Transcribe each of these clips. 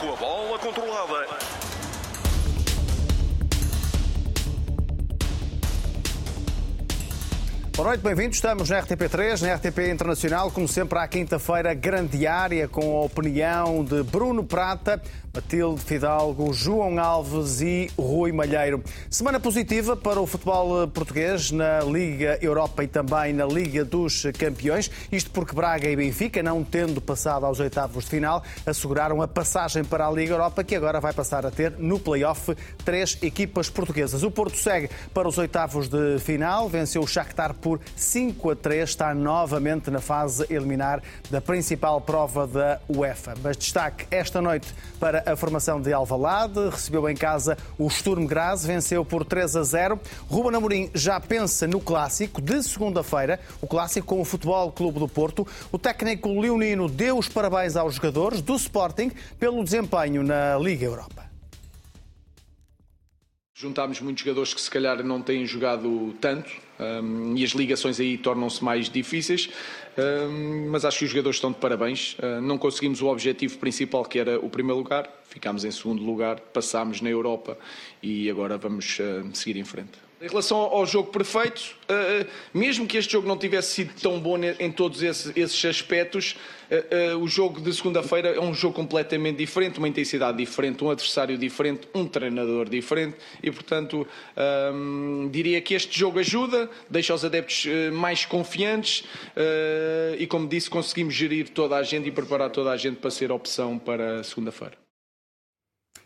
com a bola controlada. Boa noite, bem-vindos. Estamos na RTP3, na RTP Internacional, como sempre à quinta-feira, grande área com a opinião de Bruno Prata, Matilde Fidalgo, João Alves e Rui Malheiro. Semana positiva para o futebol português na Liga Europa e também na Liga dos Campeões. Isto porque Braga e Benfica, não tendo passado aos oitavos de final, asseguraram a passagem para a Liga Europa, que agora vai passar a ter no play-off três equipas portuguesas. O Porto segue para os oitavos de final, venceu o Shakhtar por 5 a 3, está novamente na fase eliminar da principal prova da UEFA. Mas destaque esta noite para a formação de Alvalade, recebeu em casa o Sturm Graz, venceu por 3 a 0. Ruben Amorim já pensa no clássico de segunda-feira, o clássico com o Futebol Clube do Porto. O técnico leonino deu os parabéns aos jogadores do Sporting pelo desempenho na Liga Europa. Juntámos muitos jogadores que se calhar não têm jogado tanto um, e as ligações aí tornam-se mais difíceis, um, mas acho que os jogadores estão de parabéns. Uh, não conseguimos o objetivo principal que era o primeiro lugar, ficámos em segundo lugar, passámos na Europa e agora vamos uh, seguir em frente. Em relação ao jogo perfeito, uh, mesmo que este jogo não tivesse sido tão bom em todos esses, aspectos, uh, o jogo de segunda-feira é um jogo completamente diferente, uma intensidade diferente, um adversário diferente, um treinador diferente e, portanto, um, diria que este jogo ajuda, deixa os adeptos mais confiantes e, como disse, conseguimos gerir toda a gente e preparar toda a gente para ser opção para segunda-feira.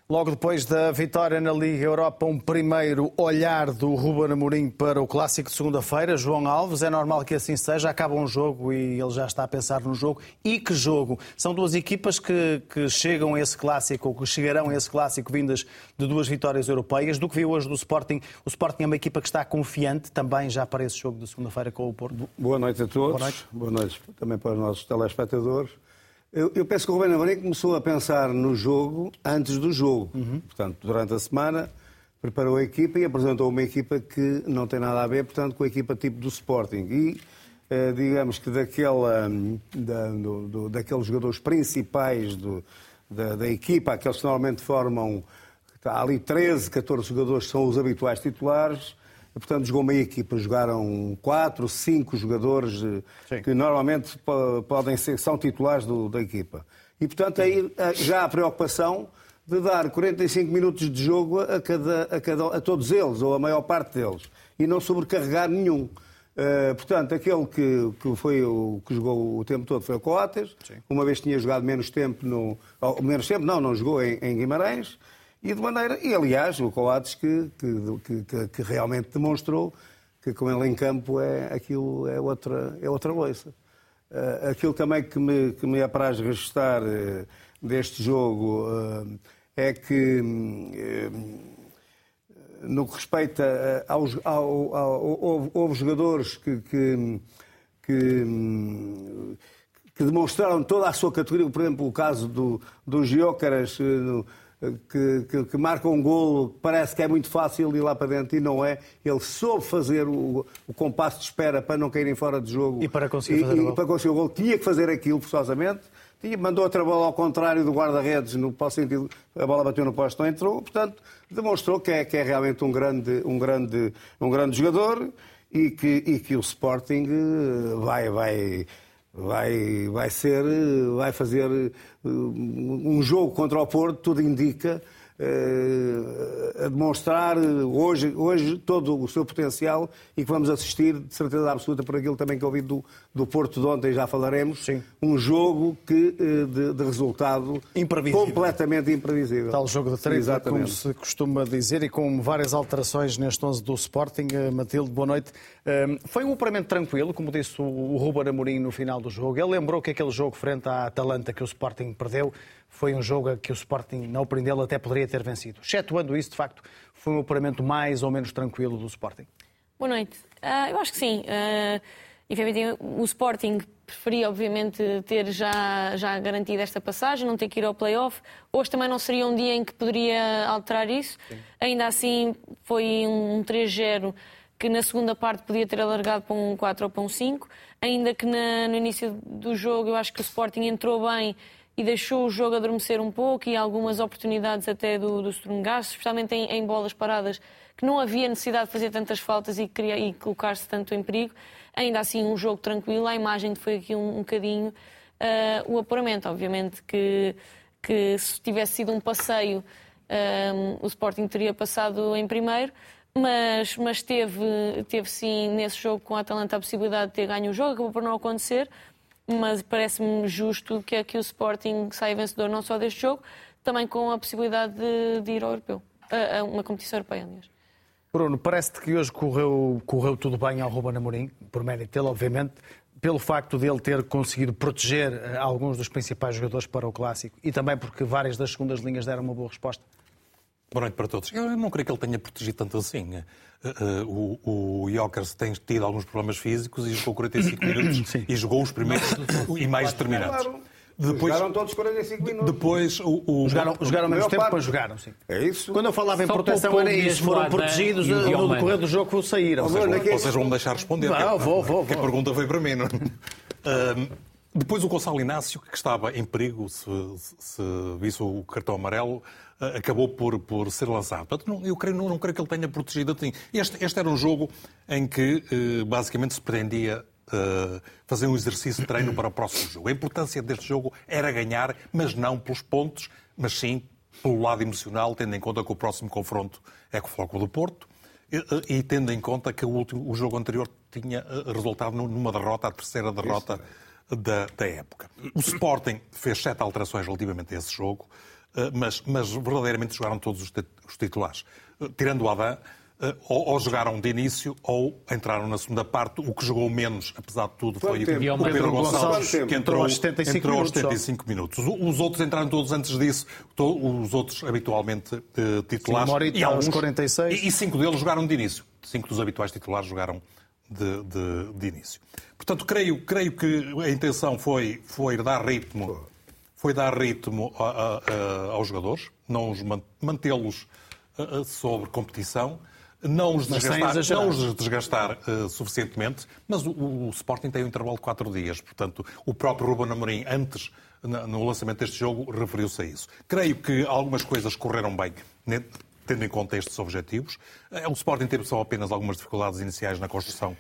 Logo depois da vitória na Liga Europa, um primeiro olhar do Ruben Amorim para o clássico de segunda-feira. João Alves, é normal que assim seja. Acaba um jogo e ele já está a pensar no jogo. E que jogo! São duas equipas que, que chegam a esse clássico, ou que chegarão a esse clássico vindas de duas vitórias europeias. Do que viu hoje do Sporting, o Sporting é uma equipa que está confiante também já para esse jogo de segunda-feira com o Porto. Boa noite a todos. Boa noite. Boa noite também para os nossos telespectadores. Eu, eu penso que o Rubén Amorim começou a pensar no jogo antes do jogo. Uhum. Portanto, durante a semana preparou a equipa e apresentou uma equipa que não tem nada a ver, portanto, com a equipa tipo do Sporting. E eh, digamos que daquela, da, do, do, daqueles jogadores principais do, da, da, equipa, aqueles que normalmente formam, há ali 13, 14 jogadores que são os habituais titulares, Portanto, jogou meia equipa, jogaram quatro, cinco jogadores eh, Sim. que normalmente podem ser, são titulares do, da equipa. E, portanto, aí eh, já há a preocupação de dar 45 minutos de jogo a, cada, a, cada, a todos eles, ou a maior parte deles, e não sobrecarregar nenhum. Uh, portanto, aquele que, que, foi o que jogou o tempo todo foi o Coates, Sim. uma vez tinha jogado menos tempo no. menos tempo, não, não jogou em, em Guimarães. E de maneira, e aliás, o Coates que, que, que, que, realmente demonstrou que com ele em campo é, aquilo é outra, é outra loiça. Uh, aquilo também que me, que me apraz registrar uh, deste jogo uh, é que, no que respeita aos. Ao, ao, houve, houve, jogadores que, que, que, que, demonstraram toda a sua categoria, por exemplo, o caso do, do Giócaras que, que, que, marca um golo, parece que é muito fácil ir lá para dentro e não é. Ele soube fazer o, o compasso de espera para não caírem fora de jogo. E para conseguir fazer e, o golo. para conseguir o golo. Tinha que fazer aquilo, forçosamente. Tinha, mandou outra bola ao contrário do guarda-redes, no sentido, a bola bateu no posto, não entrou. Portanto, demonstrou que é, que é realmente um grande, um, grande, um grande jogador e que, e que o Sporting eh, vai, vai, vai, vai ser, vai fazer eh, um jogo contra o Porto, tudo indica, a demonstrar hoje, hoje todo o seu potencial e que vamos assistir, de certeza absoluta, por aquilo também que ouvi do, do Porto de ontem, já falaremos, Sim. um jogo que, eh, de, de resultado imprevisível. completamente imprevisível. Tal jogo de treta, como se costuma dizer, e com várias alterações neste 11 do Sporting. Eh, Matilde, boa noite. Foi um operamento tranquilo, como disse o Ruben Amorim no final do jogo. Ele lembrou que aquele jogo frente à Atalanta que o Sporting perdeu foi um jogo que o Sporting, opinião dele, até poderia ter vencido. Excetuando isso, de facto, foi um operamento mais ou menos tranquilo do Sporting. Boa noite. Uh, eu acho que sim. Uh, o Sporting preferia, obviamente, ter já, já garantido esta passagem, não ter que ir ao play-off. Hoje também não seria um dia em que poderia alterar isso. Sim. Ainda assim, foi um 3-0 que na segunda parte podia ter alargado para um 4 ou para um 5. Ainda que na, no início do jogo eu acho que o Sporting entrou bem e deixou o jogo adormecer um pouco e algumas oportunidades até do, do Graz, especialmente em, em, bolas paradas, que não havia necessidade de fazer tantas faltas e, e colocar-se tanto em perigo. Ainda assim, um jogo tranquilo. A imagem foi aqui um, um bocadinho uh, o apuramento. Obviamente que, que se tivesse sido um passeio, um, o Sporting teria passado em primeiro, mas, mas teve, teve sim nesse jogo com a Atalanta a possibilidade de ter ganho o jogo, acabou por não acontecer, mas parece-me justo que, que o Sporting saia vencedor não só deste jogo, também com a possibilidade de, de ir ao europeu, a, a uma competição europeia, aliás. Bruno, parece-te que hoje correu, correu tudo bem ao Ruben Amorim, por mérito dele, obviamente, pelo facto de ele ter conseguido proteger eh, alguns dos principais jogadores para o Clássico e também porque várias das segundas linhas deram uma boa resposta? Boa noite para todos. Eu não creio que ele tenha protegido tanto assim. Uh, uh, o, o Jokers tem tido alguns problemas físicos e jogou 45 minutos Sim. e jogou os primeiros e mais determinados. Depois, jogaram todos 45 minutos. Depois o, o... jogaram, jogaram menos tempo, mas jogaram, sim. É isso. Quando eu falava em Só proteção era isso, foram protegidos no decorrer do jogo que saíram. Vocês, vão, vocês vão me deixar responder. Não, vou, vou, vou. a pergunta foi para mim. Não? Uh, depois o Gonçalo Inácio, que estava em perigo se, se visse o cartão amarelo, uh, acabou por, por ser lançado. Portanto, não, eu creio, não, não creio que ele tenha protegido assim. Este, este era um jogo em que uh, basicamente se pretendia uh, fazer um exercício de treino para o próximo jogo. A importância deste jogo era ganhar, mas não pelos pontos, mas sim pelo lado emocional, tendo em conta que o próximo confronto é com o Floco do Porto e, e tendo em conta que o, último, o jogo anterior tinha resultado numa derrota, a terceira derrota da, da época. O Sporting fez sete alterações relativamente a esse jogo, eh, mas, mas verdadeiramente jogaram todos os titulares. Eh, tirando o Adam, eh, ou, ou, jogaram de início ou entraram na segunda parte. O que jogou menos, apesar de tudo, foi o Pedro Gonçalves, que entrou, aos 75, entrou aos 75 minutos. Os outros entraram todos antes disso, os outros habitualmente titulares. Sim, e alguns 46. E, e cinco deles jogaram de início. Cinco dos habituais titulares jogaram de, de, de início. Portanto, creio, creio que a intenção foi, foi dar ritmo, foi dar ritmo a, a, a, aos jogadores, não os mantê-los sobre competição, não os desgastar, não os desgastar uh, suficientemente, mas o, o, Sporting tem um intervalo de quatro dias, portanto, o próprio Ruben Amorim, antes, no lançamento deste jogo, referiu-se a isso. Creio que algumas coisas correram bem, tendo em conta estes objetivos. Eh, o Sporting teve só apenas algumas dificuldades iniciais na construção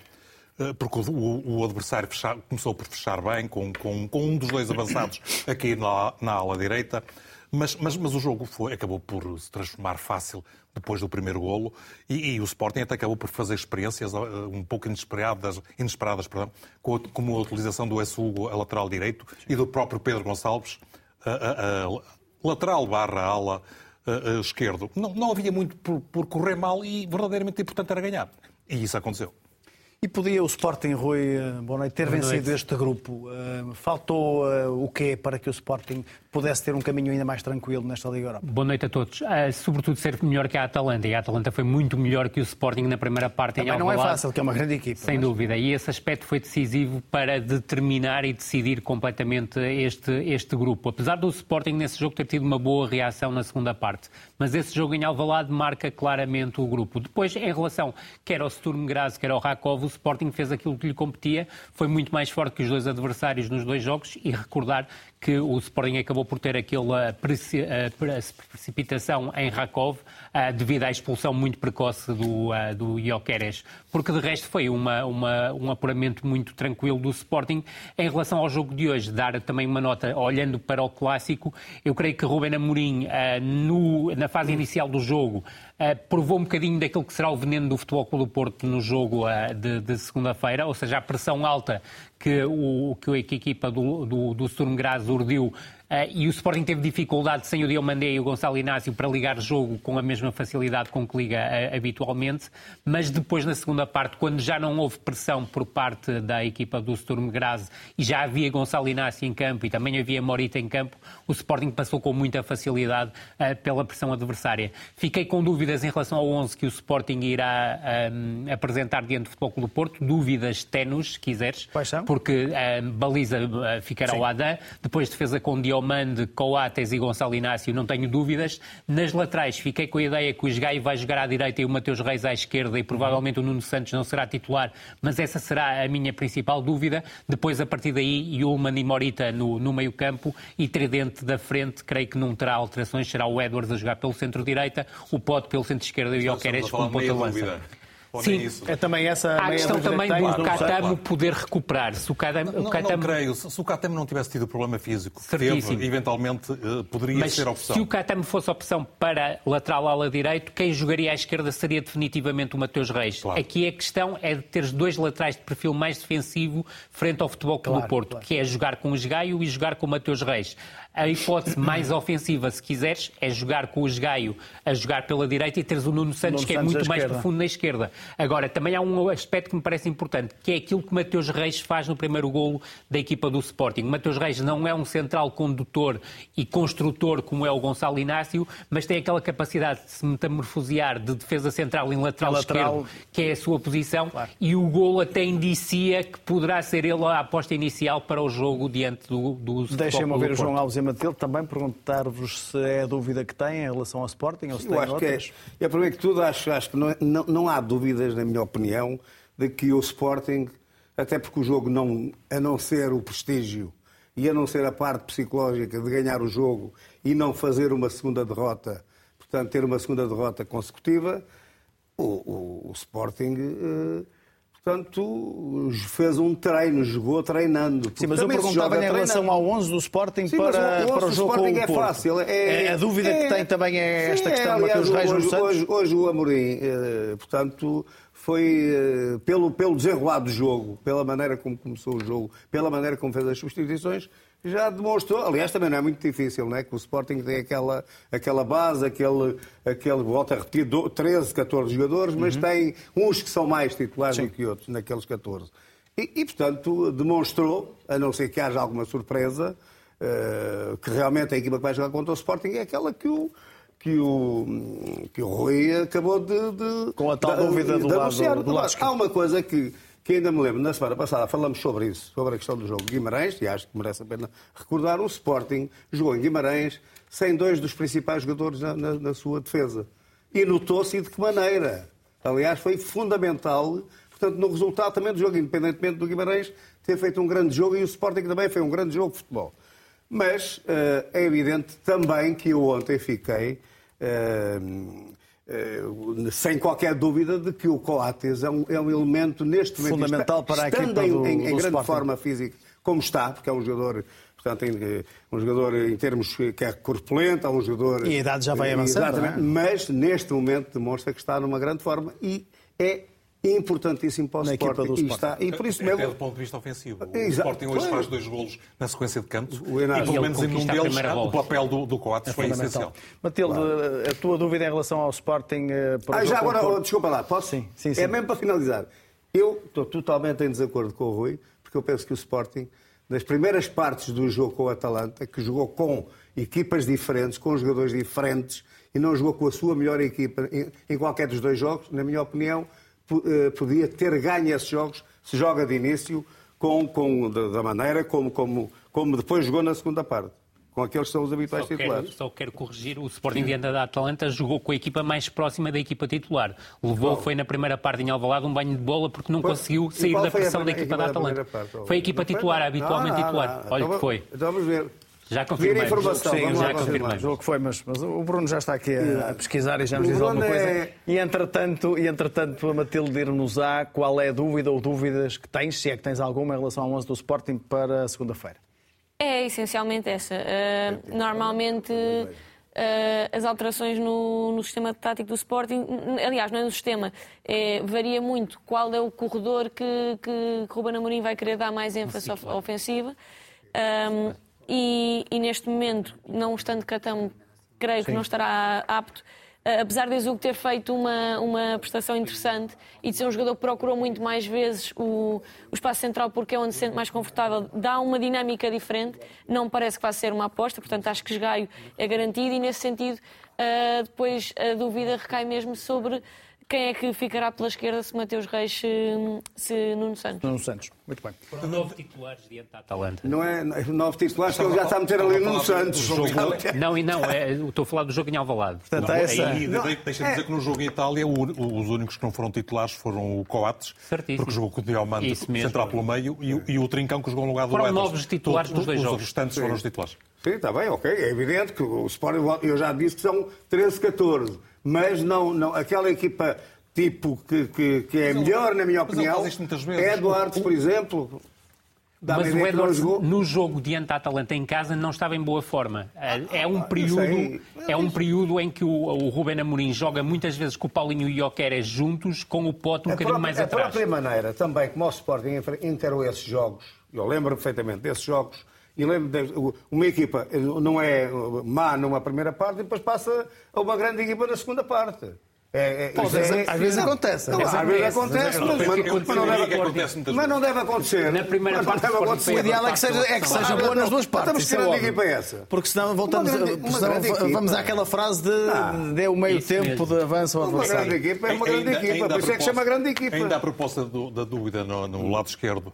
porque o, o adversário fechar, começou por fechar bem, com, com, com, um dos dois avançados aqui na, na ala direita, mas, mas, mas o jogo foi, acabou por se transformar fácil depois do primeiro golo e, e, o Sporting até acabou por fazer experiências uh, um pouco inesperadas, inesperadas perdão, como a utilização do Essugo a lateral direito e do próprio Pedro Gonçalves a, a, a lateral barra ala uh, esquerdo. Não, não havia muito por, por correr mal e verdadeiramente importante era ganhar. E isso aconteceu. E podia o Sporting, Rui, boa noite, ter boa vencido noite. este grupo? Uh, faltou uh, o quê para que o Sporting pudesse ter um caminho ainda mais tranquilo nesta Liga Europa. Boa noite a todos. Uh, sobretudo ser melhor que a Atalanta. E a Atalanta foi muito melhor que o Sporting na primeira parte Também em não é fácil, que é uma grande equipa. Sem mas... dúvida. E esse aspecto foi decisivo para determinar e decidir completamente este, este grupo. Apesar do Sporting nesse jogo ter tido uma boa reação na segunda parte. Mas esse jogo em Alvalade marca claramente o grupo. Depois, em relação quer ao Sturm Graz, quer ao Rakov, o Sporting fez aquilo que lhe competia. Foi muito mais forte que os dois adversários nos dois jogos. E recordar que o Sporting acabou por ter aquela precipitação em Rakov devido à expulsão muito precoce do, do Jokeres, porque de resto foi uma, uma, um apuramento muito tranquilo do Sporting. Em relação ao jogo de hoje, dar também uma nota, olhando para o clássico, eu creio que Ruben Amorim, no, na fase inicial do jogo, provou um bocadinho daquilo que será o veneno do Futebol Clube do Porto no jogo de, de segunda-feira, ou seja, a pressão alta que, o, que a equipa do, do, do Sturm Graz urdiu Uh, e o Sporting teve dificuldade sem o Diomandé e o Gonçalo Inácio para ligar jogo com a mesma facilidade com que liga uh, habitualmente, mas depois na segunda parte, quando já não houve pressão por parte da equipa do Sturm Graz e já havia Gonçalo Inácio em campo e também havia Morita em campo, o Sporting passou com muita facilidade uh, pela pressão adversária. Fiquei com dúvidas em relação ao 11 que o Sporting irá um, apresentar diante do Futebol Clube do Porto, dúvidas tenues, se quiseres. Porque a baliza uh, ficará o Adam, depois defesa com Diomande, Coates e Gonçalo Inácio, não tenho dúvidas. Nas laterais, fiquei com a ideia que o Esgaio vai jogar à direita e o Mateus Reis à esquerda e provavelmente o Nuno Santos não será titular, mas essa será a minha principal dúvida. Depois, a partir daí, Yulman e Morita no, no meio campo e Tridente da frente, creio que não terá alterações, será o Edwards a jogar pelo centro-direita, o Pote pelo centro-esquerda e o Oqueres como ponta Sim, é também essa Há a questão também do claro, Catamo claro. poder recuperar. Se o Catamo, não, Catamo... não creio. Se o Catamo não tivesse tido problema físico que teve, eventualmente uh, poderia Mas ser opção. se o Catamo fosse opção para lateral ala direito, quem jogaria à esquerda seria definitivamente o Mateus Reis. Claro. Aqui a questão é de ter dois laterais de perfil mais defensivo frente ao Futebol Clube do Porto, que é jogar com o Esgaio e jogar com o Mateus Reis. A hipótese mais ofensiva, se quiseres, é jogar com o Esgaio a jogar pela direita e teres o Nuno Santos, Nuno que é Santos muito mais esquerda. profundo na esquerda. Agora, também há um aspecto que me parece importante, que é aquilo que Mateus Reis faz no primeiro golo da equipa do Sporting. Mateus Reis não é um central condutor e construtor como é o Gonçalo Inácio, mas tem aquela capacidade de se metamorfosear de defesa central em lateral, lateral... esquerdo, que é a sua posição, claro. e o golo até indicia que poderá ser ele a aposta inicial para o jogo diante do, do Deixem-me ouvir o João Alves Matilde, também perguntar-vos se é a dúvida que têm em relação ao Sporting ou se eu acho outras. Que é, é, primeiro que tudo, acho, acho que não, não, não, há dúvidas, na minha opinião, de que o Sporting, até porque o jogo, não, a não ser o prestígio e a não ser a parte psicológica de ganhar o jogo e não fazer uma segunda derrota, portanto, ter uma segunda derrota consecutiva, o, o, o Sporting. Portanto, fez um treino, jogou treinando. Sim, mas eu perguntava em relação ao 11 do Sporting Sim, para, o, para o jogo Sporting com o é fácil. É, é, a dúvida é, que tem também é esta sim, questão é, Mateus Reis hoje, Santos? Hoje, hoje o Amorim, eh, portanto, foi eh, pelo, pelo desenrolar do jogo, pela maneira como começou o jogo, pela maneira como fez as substituições, já demonstrou, aliás, também não é muito difícil, não é? Que o Sporting tem aquela, aquela base, aquele, aquele volta a repetir, 13, 14 jogadores, mas uhum. tem uns que são mais titulares Sim. do que outros, naqueles 14. E, e, portanto, demonstrou, a não ser que haja alguma surpresa, uh, que realmente a equipa que vai jogar contra o Sporting é aquela que o, que o, que o Rui acabou de, de Com a tal dúvida do, lado, do lado Há uma coisa que que ainda me lembro, na semana passada falamos sobre isso, sobre a questão do jogo Guimarães, e acho que merece a pena recordar, o Sporting jogou em Guimarães sem dois dos principais jogadores na, na, na sua defesa. E notou-se de que maneira. Aliás, foi fundamental, portanto, no resultado também do jogo, independentemente do Guimarães ter feito um grande jogo, e o Sporting também foi um grande jogo de futebol. Mas uh, é evidente também que eu ontem fiquei... Uh, sem qualquer dúvida de que o Coates é um, é um elemento neste momento fundamental está, para a equipa do, em, em do grande Sporting. forma física como está, porque é um jogador portanto, um jogador em termos que é corpulento, é um jogador... E a idade já vai avançando, é? Mas, neste momento, demonstra que está numa grande forma e é importantíssimo para o na Sporting. Equipa do Sporting. Está, e por isso mesmo... É do ponto de vista ofensivo. O Exato. Sporting hoje faz dois golos na sequência de canto e, pelo menos em um deles, o papel do, do Coates é foi essencial. Matilde, claro. a tua dúvida em relação ao Sporting... Eh, para ah, já agora, oh, desculpa lá, posso? Sim, sim, sim. É mesmo para finalizar. Eu estou totalmente em desacordo com o Rui, porque eu penso que o Sporting, nas primeiras partes do jogo com o Atalanta, que jogou com equipas diferentes, com jogadores diferentes, e não jogou com a sua melhor equipa em qualquer dos dois jogos, na minha opinião, eh, podia ter ganho esses jogos se joga de início com, com, da maneira como, como, como depois jogou na segunda parte. Com aqueles que são os habituais só titulares. Quero, só quero corrigir, o Sporting diante da Atalanta jogou com a equipa mais próxima da equipa titular. Levou, foi na primeira parte em Alvalade, um banho de bola porque não pois, conseguiu sair da pressão da equipa da Atalanta. Foi a equipa titular, habitualmente titular. Olha que foi. Então vamos ver. Já confirmei. informação. Sim, já confirmei. O que foi, mas, mas, o Bruno já está aqui a, a pesquisar e já nos diz alguma coisa. É... E, entretanto, e entretanto, a Matilde dir-nos-á qual é a dúvida ou dúvidas que tens, se é que tens alguma, em relação ao 11 do Sporting para segunda-feira. É essencialmente essa. Uh, normalmente. Uh, as alterações no, no, sistema tático do Sporting, aliás, não é no sistema, é, varia muito qual é o corredor que, que Ruben Amorim vai querer dar mais ênfase ofensiva. Um, e, e, neste momento, não estando Catão, creio Sim. que não estará apto. Apesar de Exugo ter feito uma, uma prestação interessante e de ser um jogador que procurou muito mais vezes o, o espaço central porque é onde se sente mais confortável, dá uma dinâmica diferente, não parece que vai ser uma aposta, portanto acho que Esgaio é garantido e nesse sentido uh, depois a dúvida recai mesmo sobre quem é que ficará pela esquerda se Mateus Reis, se, se Nuno Santos. Nuno Santos. Muito bem. Foram nove titulares diante da Atalanta. Não é nove titulares, que ele já está a meter ali no Santos. Não, e não, é, estou a falar do jogo em Alvalade. Portanto, há essa... Aí, deixa-me dizer que no jogo em Itália o- os únicos que não foram titulares foram o Coates, Certíssimo. porque jogou com o Diomante central pelo meio e, o- e o Trincão que jogou no lugar do Foram novos titulares nos dois os jogos. restantes foram os titulares. Sim, está bem, ok. É evidente que o Sporting, eu já disse que são 13, 14. Mas não, não, aquela equipa tipo que, que, que é Mas ele- melhor, na minha mas ele opinião, faz isto muitas vezes. é Eduardo, por exemplo. Dá-me a Mas o não Edwards, no jogo diante da Atalanta em casa, não estava em boa forma. É um eu período, é um período em que o, o Ruben Amorim joga muitas vezes com o Paulinho e o Jokeres juntos, com o Pote um a bocadinho própria, mais a atrás. própria maneira também como o Sporting encarou esses jogos, eu lembro perfeitamente desses jogos, e lembro uma equipa não é má numa primeira parte e depois passa a uma grande equipa na segunda parte. É, é, vezes- é- às vezes acontece, não, às vezes acontece. mas, mas- mas não deve que acontece mas não deve acontecer. Na primeira Mas não parte, deve o ideal é que seja, é que seja Ah, boa nas não. duas partes. Mas isso que grande óbvio. equipa é essa? Porque senão voltamos, Uma grande- a- uma senão equipa. vamos àquela frase de Ah, dê o meio tempo mesmo. de avanço ao Uma adversário. grande equipa é uma grande Ainda- equipa, ainda por isso é que chama grande equipa. Ainda a proposta da dúvida no, no lado esquerdo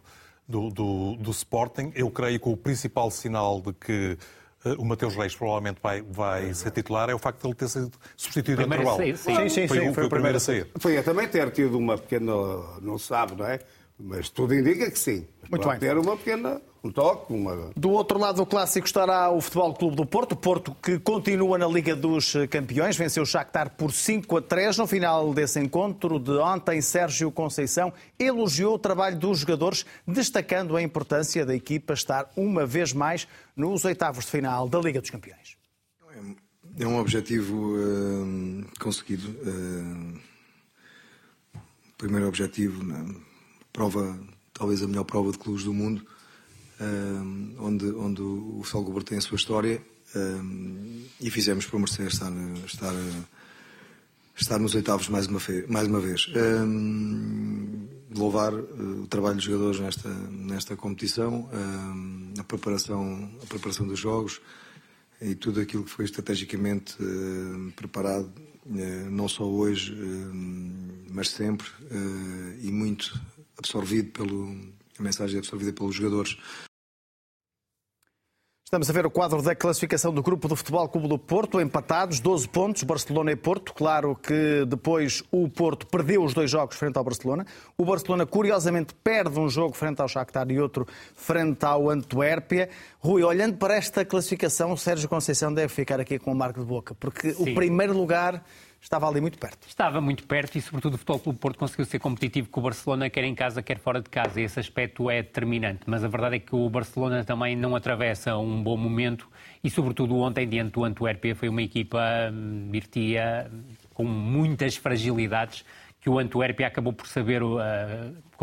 do, do- do Sporting, eu creio que o principal sinal de que eh, o Mateus Reis provavelmente vai, vai ser titular é o facto de ele ter sido substituído intervalo. sair, sim. Sim, sim, foi, sim, o- foi o primeiro a sair. Foi a também ter tido uma pequena. Não se sabe, não é? Mas tudo indica que sim. Muito bem. ter uma pequena. Um toque, uma. Do outro lado do clássico estará o Futebol Clube do Porto. Porto que continua na Liga dos Campeões. Venceu o Shakhtar por 5 a 3. No final desse encontro de ontem, Sérgio Conceição elogiou o trabalho dos jogadores, destacando a importância da equipa estar uma vez mais nos oitavos de final da Liga dos Campeões. É um objetivo eh, conseguido. eh, primeiro objetivo, na prova, talvez a melhor prova de clubes do mundo, onde, onde o Clube tem a sua história e fizemos por merecer estar, estar, estar nos oitavos mais uma, fe- mais uma vez. Louvar eh, o trabalho dos jogadores nesta, nesta competição, a, preparação, a preparação dos jogos, e tudo aquilo que foi estrategicamente preparado, eh, não só hoje, mas sempre, eh, e muito absorvido pelo a mensagem absorvida pelos jogadores. Estamos a ver o quadro da classificação do grupo do Futebol Clube do Porto, empatados, 12 pontos, Barcelona e Porto. Claro que depois o Porto perdeu os dois jogos frente ao Barcelona. O Barcelona, curiosamente, perde um jogo frente ao Shakhtar e outro frente ao Antuérpia. Rui, olhando para esta classificação, o Sérgio Conceição deve ficar aqui com o marco de boca, porque o Sim. primeiro lugar estava ali muito perto. Estava muito perto e, sobretudo, o Futebol Clube Porto conseguiu ser competitivo com o Barcelona, quer em casa, quer fora de casa. E esse aspecto é determinante. Mas a verdade é que o Barcelona também não atravessa um bom momento e, sobretudo, ontem, diante do Antuérpia, foi uma equipa, hum, dir-te-ia, com muitas fragilidades que o Antuérpia acabou por saber uh,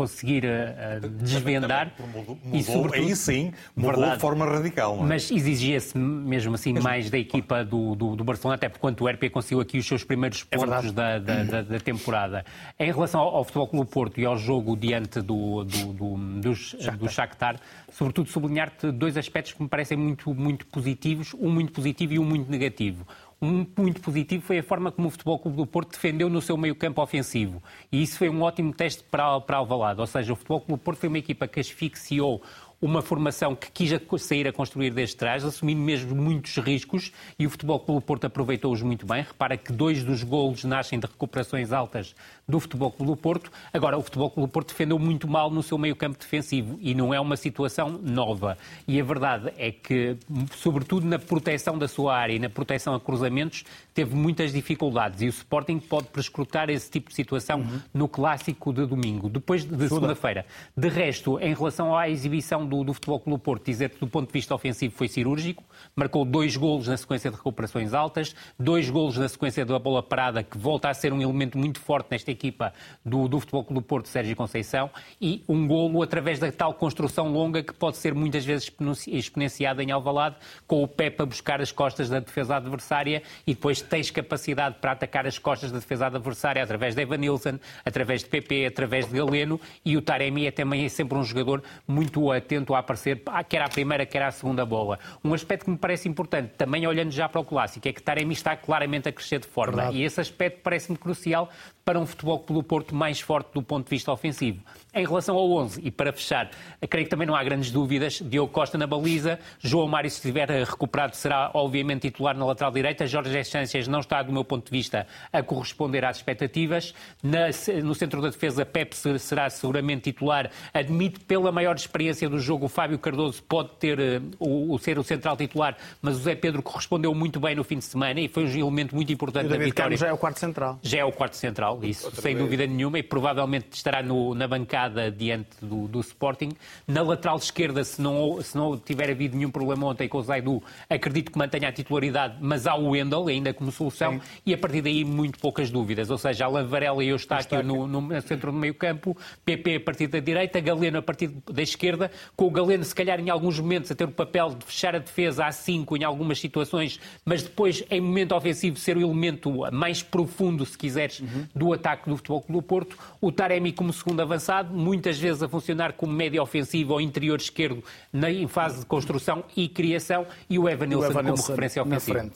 conseguir uh, desvendar. Mudou, e, mudou, aí sim, mudou Verdade. de forma radical. Não é? Mas exigia-se mesmo assim mais da equipa do, do, do Barcelona, até porque o Antuérpia conseguiu aqui os seus primeiros pontos da, da, da- da temporada. Em relação ao, ao Futebol Clube Porto e ao jogo diante do, do, do, dos- do Shakhtar, sobretudo sublinhar-te dois aspectos que me parecem muito, muito positivos, um muito positivo e um muito negativo. Um muito positivo foi a forma como o Futebol Clube do Porto defendeu no seu meio-campo ofensivo. E isso foi um ótimo teste para, para Alvalade. Ou seja, o Futebol Clube Porto foi uma equipa que asfixiou uma formação que quis sair a construir desde trás, assumindo mesmo muitos riscos e o Futebol Clube Porto aproveitou-os muito bem. Repara que dois dos golos nascem de recuperações altas do Futebol Clube do Porto. Agora, o Futebol Clube Porto defendeu muito mal no seu meio-campo defensivo e não é uma situação nova. E a verdade é que, sobretudo na proteção da sua área e na proteção a cruzamentos, teve muitas dificuldades e o Sporting pode prescrutar esse tipo de situação no clássico de domingo, depois de de segunda-feira. De resto, em relação à exibição do, do Futebol Clube Porto, dizer que do ponto de vista ofensivo foi cirúrgico, marcou dois golos na sequência de recuperações altas, dois golos na sequência da bola parada, que volta a ser um elemento muito forte nesta equipa do, do Futebol Clube Porto, Sérgio Conceição, e um golo através da tal construção longa que pode ser muitas vezes exponenci- exponenciada em Alvalade, com o pé para buscar as costas da defesa adversária e depois tens capacidade para atacar as costas da defesa adversária através de Evanilson, através de PP, através de Galeno e o Taremi é também sempre um jogador muito atento atento a aparecer, quer à primeira, quer à segunda bola. Um aspecto que me parece importante, também olhando já para o clássico, é que Taremi está claramente a crescer de forma. Verdade. E esse aspecto parece-me crucial para um futebol pelo Porto mais forte do ponto de vista ofensivo. Em relação ao 11, e para fechar, creio que também não há grandes dúvidas. Diogo Costa na baliza, João Mário, se estiver recuperado, será obviamente titular na lateral direita. Jorge Sánchez não está, do meu ponto de vista, a corresponder às expectativas. Na- no centro da defesa, Pep será seguramente titular. Admite, pela maior experiência do jogo, o Fábio Cardoso pode ter eh, o, o ser o central titular, mas o Zé Pedro correspondeu muito bem no fim de semana e foi um elemento muito E importante o da vitória Carmo já é o quarto central. já é o quarto central, isso sem dúvida nenhuma, e provavelmente estará no- na bancada diante do, do Sporting. Na lateral esquerda, se não, se não tiver havido nenhum problema ontem com o Zaidu, acredito que mantenha a titularidade, mas há o Wendel ainda como solução, e a partir daí muito poucas dúvidas. Ou seja, Alan Varela e Eustáquio no, no centro do meio campo, PP a partir da direita, Galeno a partir da esquerda, com o Galeno se calhar em alguns momentos a ter o papel de fechar a defesa a 5 em algumas situações, mas depois em momento ofensivo ser o elemento mais profundo, se quiseres, do ataque do Futebol Clube do Porto. O Taremi como segundo avançado, muitas vezes a funcionar como médio ofensivo ou interior esquerdo na, em fase de construção e criação e o Evan E o Nilsson como Evanilson referência ofensiva.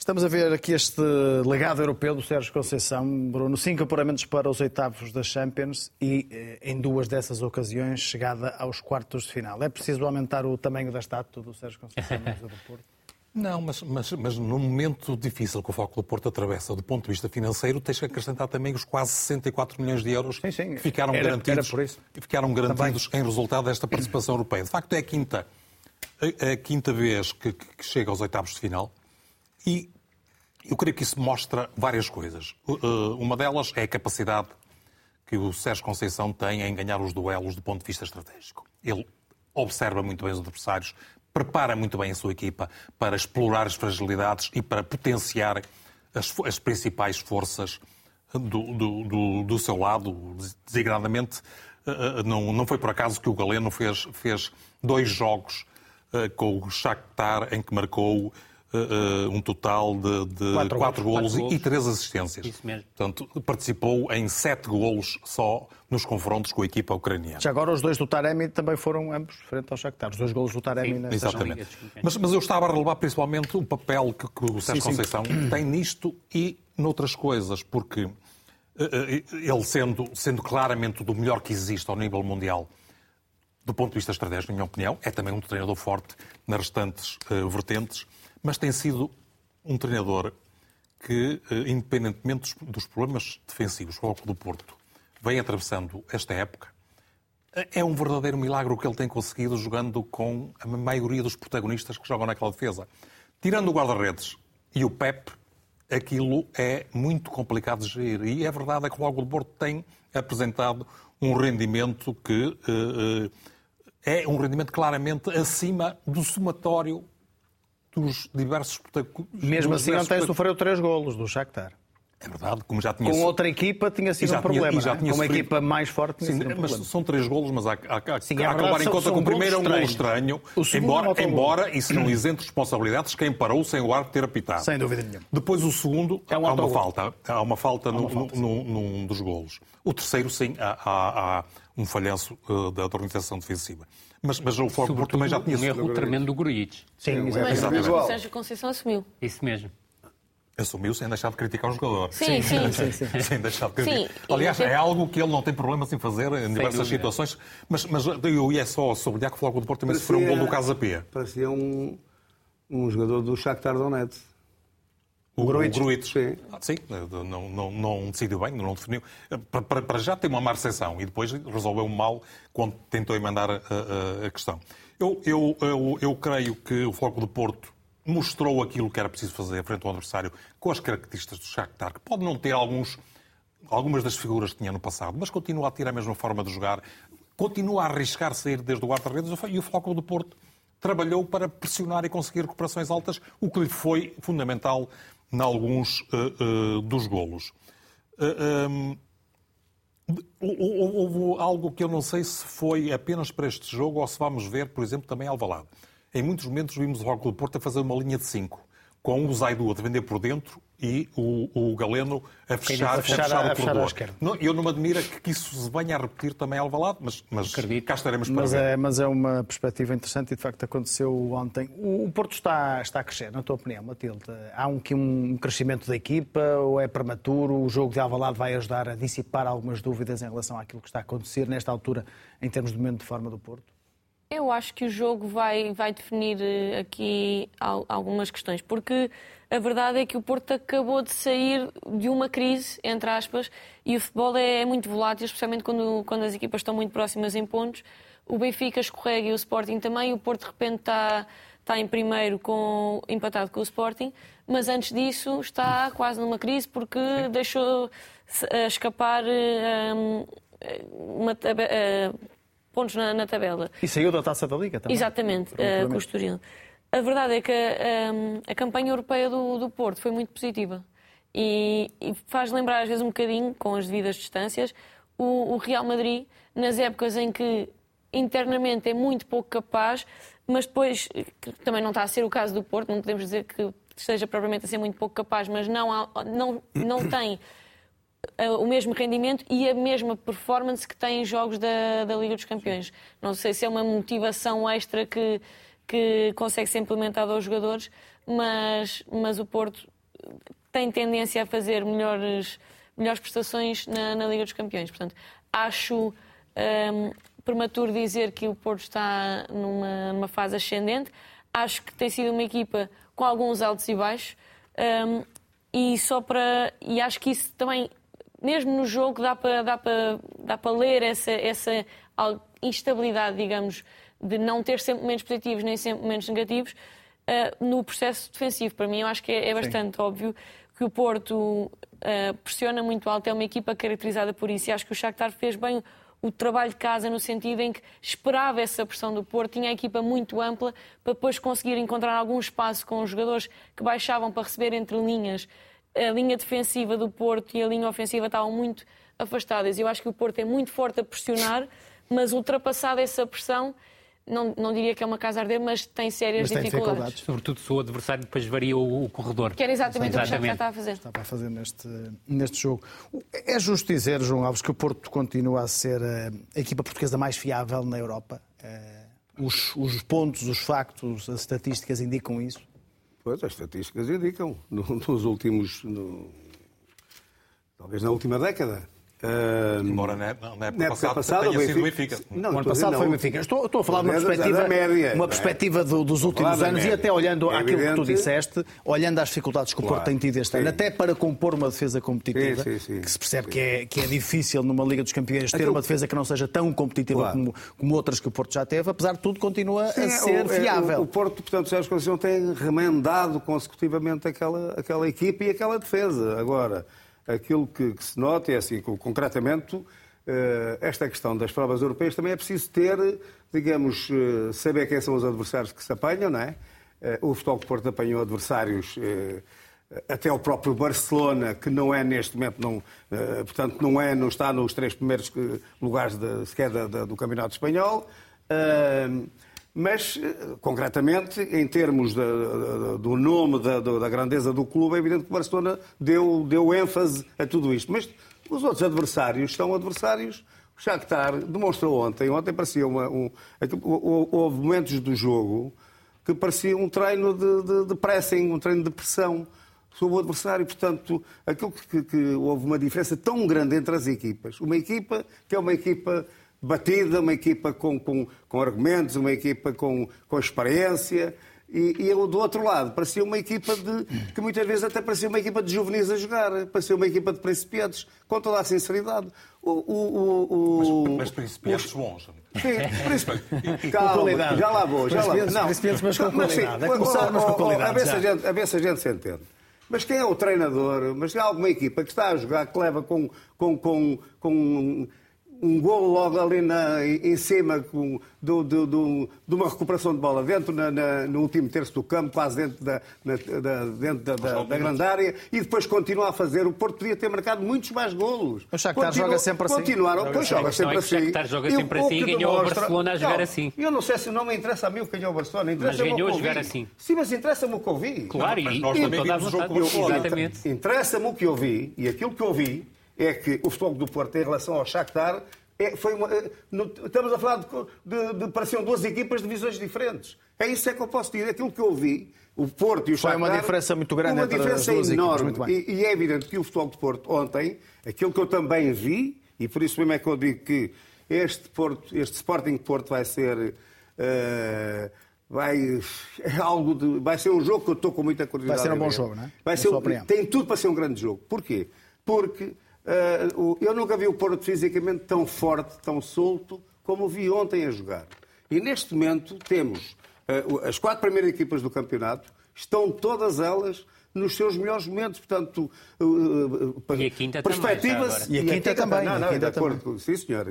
Estamos a ver aqui este legado europeu do Sérgio Conceição, Bruno. Cinco apuramentos para os oitavos da Champions e, eh, em duas dessas ocasiões, chegada aos quartos de final. É preciso aumentar o tamanho da estátua do Sérgio Conceição no Museu do Porto? Não, mas, mas, mas num momento difícil que o Foco do Porto atravessa do ponto de vista financeiro, tens que acrescentar também os quase 64 milhões de euros Sim, sim. que ficaram Era- garantidos, era ficaram garantidos em resultado desta participação europeia. De facto, é a quinta, a, a quinta vez que- que chega aos oitavos de final e eu creio que isso mostra várias coisas. Uh, uh, Uma delas é a capacidade que o Sérgio Conceição tem em ganhar os duelos do ponto de vista estratégico. Ele observa muito bem os adversários, prepara muito bem a sua equipa para explorar as fragilidades e para potenciar as, as principais forças do, do- do- do seu lado, designadamente. eh, Não, não foi por acaso que o Galeno fez, fez dois jogos com o Shakhtar em que marcou eh, um total de, de Quatro quatro, golos. e três assistências. Isso mesmo. Portanto, participou em sete golos só nos confrontos com a equipa ucraniana. Já agora, os dois do Taremi também foram ambos frente ao Shakhtar. Os dois golos do Taremi Sim, Exatamente. Mas, mas eu estava a relevar principalmente o papel que, que o Sérgio Sim, sim. Conceição tem nisto e noutras coisas, porque eh, ele sendo, sendo claramente do melhor que existe ao nível mundial, do ponto de vista estratégico, na minha opinião, é também um treinador forte nas restantes eh, vertentes, mas tem sido um treinador que, eh, independentemente dos, problemas defensivos que o Clube do Porto vem atravessando esta época, é um verdadeiro milagre o que ele tem conseguido jogando com a maioria dos protagonistas que jogam naquela defesa. Tirando o guarda-redes e o Pep, aquilo é muito complicado de gerir. E é verdade é que o Logo do Porto tem apresentado um rendimento que eh, eh, é um rendimento claramente acima do somatório dos diversos protagonistas. Mesmo assim, ontem sofreu três golos do Shakhtar. É verdade, como já tinha Com outra equipa tinha sido um problema. é? tinha Com uma sofrido- equipa mais forte tinha Sim, sido um mas são três golos, mas há, há, há, Sim, é há levar em são- conta são que o primeiro é um gol estranho, segundo é embora, embora isso não isente responsabilidades quem parou sem o árbitro ter apitado. Sem dúvida nenhuma. Depois o segundo, É um há uma falta, há uma falta, no- falta, no- no- num dos golos. O terceiro, sim, há, há- há um falhanço eh, da organização defensiva. Mas, mas o Fogo do Porto também já tinha um erro tremendo do Grujic. Sim, Mas, exatamente. o Sérgio Conceição assumiu. Isso mesmo. Assumiu sem deixar de criticar o jogador. Sim, sim. sem deixar de criticar. Sim, Aliás, é algo que ele não tem problemas em fazer em diversas dúvida. situações. Mas, mas eu ia só sublinhar que o Floco do Porto também sofreu um gol do Casa P. Parecia um, um jogador do Shakhtar Donetsk. O Gruitch. Gruitch. Sim. Sim, não, não, não decidiu bem, não definiu. Para, para- já tem uma má recepção e depois resolveu mal quando tentou emendar a, a- a questão. Eu, eu, eu, eu creio que o Floco do Porto mostrou aquilo que era preciso fazer frente ao adversário com as características do Shakhtar, que pode não ter alguns, algumas das figuras que tinha no passado, mas continua a ter a mesma forma de jogar, continua a arriscar sair desde o guarda-redes e o Floco do Porto trabalhou para pressionar e conseguir recuperações altas, o que lhe foi fundamental em alguns eh, eh, dos golos. Eh, ehm, hou- hou- Houve algo que eu não sei se foi apenas para este jogo ou se vamos ver, por exemplo, também Alvalade. Em muitos momentos vimos o Rock do Porto a fazer uma linha de 5, com o Zaidu a defender por dentro e o, o Galeno a fechar, a fechar a fechar a- o a corredor. esquerda. Não, eu não me admira que, que isso se venha a repetir também ao Alvalade, mas, mas cá estaremos para Mas ver. é, mas é uma perspectiva interessante e de facto aconteceu ontem. O, o Porto está, está a crescer, na tua opinião, Matilde? Há um, um crescimento da equipa ou é prematuro? O jogo de Alvalade vai ajudar a dissipar algumas dúvidas em relação àquilo que está a acontecer nesta altura em termos de momento de forma do Porto? Eu acho que o jogo vai, vai definir eh, aqui al- algumas questões, porque a verdade é que o Porto acabou de sair de uma crise, entre aspas, e o futebol é, é muito volátil, especialmente quando, quando as equipas estão muito próximas em pontos. O Benfica escorrega e o Sporting também, o Porto de repente está, está em primeiro, com, empatado com o Sporting, mas antes disso está quase numa crise porque deixou eh, escapar eh, um, uma, pontos na- na tabela. E saiu da taça da Liga também? Exatamente, eh, com o Estoril. A verdade é que eh, a campanha europeia do, do Porto foi muito positiva e, e faz lembrar às vezes um bocadinho, com as devidas distâncias, o, o Real Madrid nas épocas em que internamente é muito pouco capaz, mas depois, também não está a ser o caso do Porto, não podemos dizer que esteja propriamente a ser muito pouco capaz, mas não, há- não, não tem o mesmo rendimento e a mesma performance que tem em jogos da, da Liga dos Campeões. Não sei se é uma motivação extra que, que consegue ser implementada aos jogadores, mas, mas o Porto tem tendência a fazer melhores, melhores prestações na, na Liga dos Campeões. Portanto, acho hum, prematuro dizer que o Porto está numa, numa fase ascendente. Acho que tem sido uma equipa com alguns altos e baixos. hum, e só para e acho que isso também mesmo no jogo dá para dá para dá para ler essa essa instabilidade digamos de não ter sempre momentos positivos nem sempre momentos negativos eh, no processo defensivo. Para mim eu acho que é, é bastante óbvio que o Porto eh, pressiona muito alto. É uma equipa caracterizada por isso. E acho que o Shakhtar fez bem o trabalho de casa no sentido em que esperava essa pressão do Porto, tinha a equipa muito ampla para depois conseguir encontrar algum espaço com os jogadores que baixavam para receber entre linhas. A linha defensiva do Porto e a linha ofensiva estavam muito afastadas. Eu acho que o Porto é muito forte a pressionar, mas ultrapassada essa pressão, não, não diria que é uma casa a arder, mas tem sérias Mas tem dificuldades. dificuldades. Sobretudo se o adversário depois varia o, o corredor. Que era exatamente, o que o Exatamente. está a fazer. Estava a fazer neste, neste jogo. É justo dizer, João Alves, que o Porto continua a ser eh, a equipa portuguesa mais fiável na Europa. Eh, Os, os pontos, os factos, as estatísticas indicam isso. Pois, as estatísticas indicam. No- Nos últimos. no- talvez na última década. Embora na, na na época, época passada, passada, tenha o sido o Benfica- Benfica. Não, o ano passado não. foi o Benfica. Estou, estou a falar de uma perspectiva, média, uma não é? perspectiva do- dos últimos anos e até olhando É àquilo que tu evidente. disseste, olhando às dificuldades que o Claro. Porto tem tido este ano, Sim. até para compor uma defesa competitiva, Sim, sim, sim. que se percebe que é, que é difícil numa Liga dos Campeões ter Aquilo- uma defesa que não seja tão competitiva Claro. como, como outras que o Porto já teve, apesar de tudo continua Sim, a é, ser o- é, fiável. O, o Porto, portanto, Sérgio Conceição tem remendado consecutivamente aquela, aquela equipe e aquela defesa. Agora, aquilo que, que se nota é assim, concretamente, eh, esta questão das provas europeias também é preciso ter, digamos, eh, saber quem são os adversários que se apanham, não é? Eh, O Futebol Clube Porto apanhou adversários até o próprio Barcelona, que não é neste momento, não, portanto, não, é, não está nos três primeiros lugares de, sequer da- da- do Campeonato Espanhol. Ah, mas, eh, concretamente, em termos da- da- do nome, da, da grandeza do clube, é evidente que o Barcelona deu, deu ênfase a tudo isto. Mas os outros adversários são adversários. O Shakhtar demonstrou ontem, ontem parecia uma, um, houve momentos do jogo que parecia um treino de, de, de pressing, um treino de pressão sobre o adversário. Portanto, aquilo que, que- que houve uma diferença tão grande entre as equipas. Uma equipa que é uma equipa batida, uma equipa com, com, com argumentos, uma equipa com, com experiência. E, e eu, do outro lado, parecia uma equipa de. que muitas vezes até parecia uma equipa de juvenis a jogar, parecia uma equipa de principiantes, com toda a sinceridade. O, o, o, o- Mas principiantes bons. Sim. Calma, já lá vou, já lá vou. Principiantes- principiantes, mas com sim, qualidade. É começar, mas com qualidade, A ver, se já. a, gente, a ver se a gente se entende. Mas quem é o treinador? Mas há alguma equipa que está a jogar, que leva com, com, com, com um gol logo ali na, em cima com, do, do, do, de uma recuperação de bola dentro na, na, no último terço do campo, quase dentro da, na, da dentro da, da, da, grande área, e depois continua a fazer. O Porto podia ter marcado muitos mais golos. O Shakhtar Continu, joga sempre assim. Continuaram, joga, pois joga sempre assim. O Shakhtar joga sempre assim e ganhou o Barcelona a jogar não, assim. Eu não sei se não me interessa a mim o que ganhou o Barcelona, interessa mas ganhou a jogar assim. Sim, mas interessa-me o que eu vi. Claro, não, e, nós e toda a vimos o jogo Exatamente. Interessa-me o que eu vi, e aquilo que eu vi é que o futebol do Porto em relação ao Shakhtar é, foi uma, é, estamos a falar de, de, de, pareciam duas equipas de visões diferentes. É isso é que eu posso dizer. Aquilo que eu vi, o Porto e o Shakhtar... Foi uma diferença muito grande uma entre diferença as duas enorme. Equipes, e, e, é evidente que o futebol do Porto ontem, aquilo que eu também vi, e por isso mesmo é que eu digo que este, Porto, este Sporting Porto vai ser... Uh, vai, é algo de, vai ser um jogo que eu estou com muita curiosidade. Vai ser um bom jogo, não é? Vai ser, tem tudo para ser um grande jogo. Porquê? Porque eu nunca vi o Porto fisicamente tão forte, tão solto, como o vi ontem a jogar. E neste momento temos uh, as quatro primeiras equipas do campeonato, estão todas elas nos seus melhores momentos. Portanto, uh, e a quinta perspectivas. Também, e, a quinta, quinta também. Não, não, quinta de acordo. Também. Sim, senhor.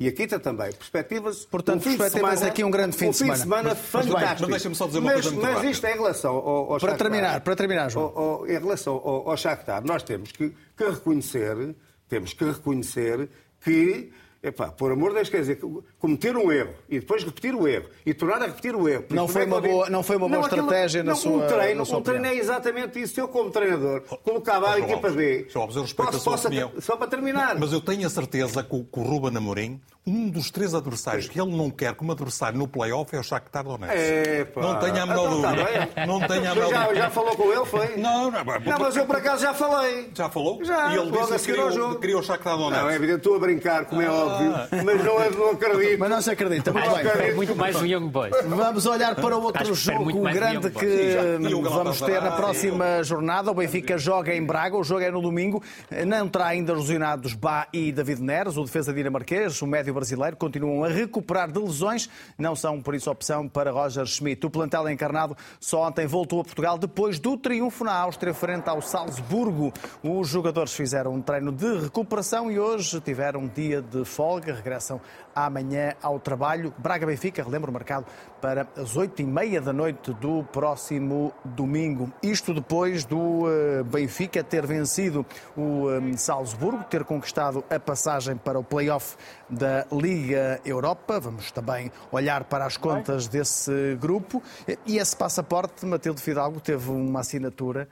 E a quinta também. Perspectivas. Portanto, um perspectivas semana, aqui um grande fim de semana. Um fim de semana mas, fantástico. Mas deixa-me só dizer uma mas, coisa muito Mas isto é em relação ao, ao Para Shakhtar, terminar, para terminar, João. Ao, ao, em relação ao, ao Shakhtar, nós temos que, que reconhecer temos que reconhecer que, epá, por amor de Deus, quer dizer, cometer um erro e depois repetir o erro e tornar a repetir o erro. Não foi, uma boa, não foi uma boa não, estratégia aquilo, na sua um treino, na sua um treino é exatamente isso. Eu, como treinador, colocava a equipa B. Eu respeito posso, a sua posso, opinião. Só para terminar. Mas eu tenho a certeza que o, que o Ruben Amorim um dos três adversários que ele não quer como adversário no play-off é o Shakhtar Donetsk. É, não tenha a menor então, tá dúvida. não tenha a menor já, já falou com ele, foi? Não, não, não, mas eu por acaso já falei. Já falou? Já, e ele disse que queria, o Shakhtar Donetsk. Não, é evidente, estou a brincar, como é ah. Óbvio, mas não, não acredito. Mas não se acredita, muito bem. É muito mais um Young Boys. Vamos olhar para outro jogo grande que vamos ter na próxima jornada. O Benfica joga em Braga, o jogo é no domingo. Não terá ainda lesionados Bá e David Neres, o defesa dinamarquês, o médio brasileiro, continuam a recuperar de lesões, não são por isso opção para Roger Schmidt. O plantel encarnado só ontem voltou a Portugal depois do triunfo na Áustria frente ao Salzburgo. Os jogadores fizeram um treino de recuperação e hoje tiveram um dia de folga, regressam amanhã ao trabalho. Braga-Benfica, relembro, marcado para as oito e meia da noite do próximo domingo. Isto depois do eh, Benfica ter vencido o eh, Salzburgo, ter conquistado a passagem para o play-off da Liga Europa. Vamos também olhar para as contas desse grupo. E esse passaporte, Matilde Fidalgo, teve uma assinatura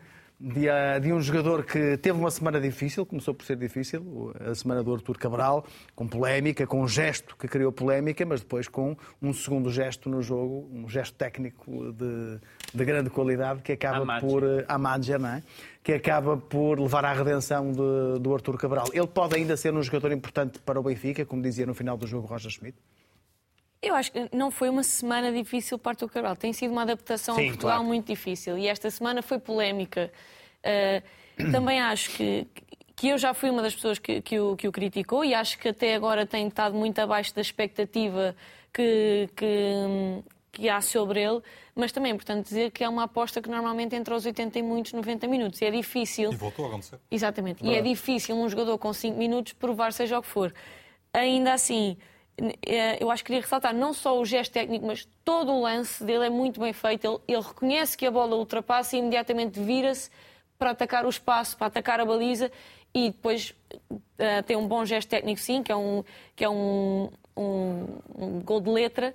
de, de, um jogador que teve uma semana difícil, começou por ser difícil, a semana do Artur Cabral, com polémica, com um gesto que criou polémica, mas depois com um segundo gesto no jogo, um gesto técnico de, de grande qualidade que acaba por. A Madger, não é? Que acaba por levar à redenção de, do Artur Cabral. Ele pode ainda ser um jogador importante para o Benfica, como dizia no final do jogo Roger Schmidt? Eu acho que não foi uma semana difícil para o Artur Cabral. Tem sido uma adaptação Sim, a Portugal claro. muito difícil. E esta semana foi polémica. Uh, também acho que, que eu já fui uma das pessoas que, que, o, que o criticou e acho que até agora tem estado muito abaixo da expectativa que, que, que há sobre ele. Mas também é importante dizer que é uma aposta que normalmente entra aos 80 e muitos 90 minutos. E é difícil. E voltou a acontecer. Exatamente. E é difícil um jogador com 5 minutos provar seja o que for. Ainda assim é, eu acho que queria ressaltar não só o gesto técnico, mas todo o lance dele é muito bem feito. Ele, ele reconhece que a bola ultrapassa e imediatamente vira-se para atacar o espaço, para atacar a baliza e depois uh, tem um bom gesto técnico, sim, que é um, que é um, um, um gol de letra.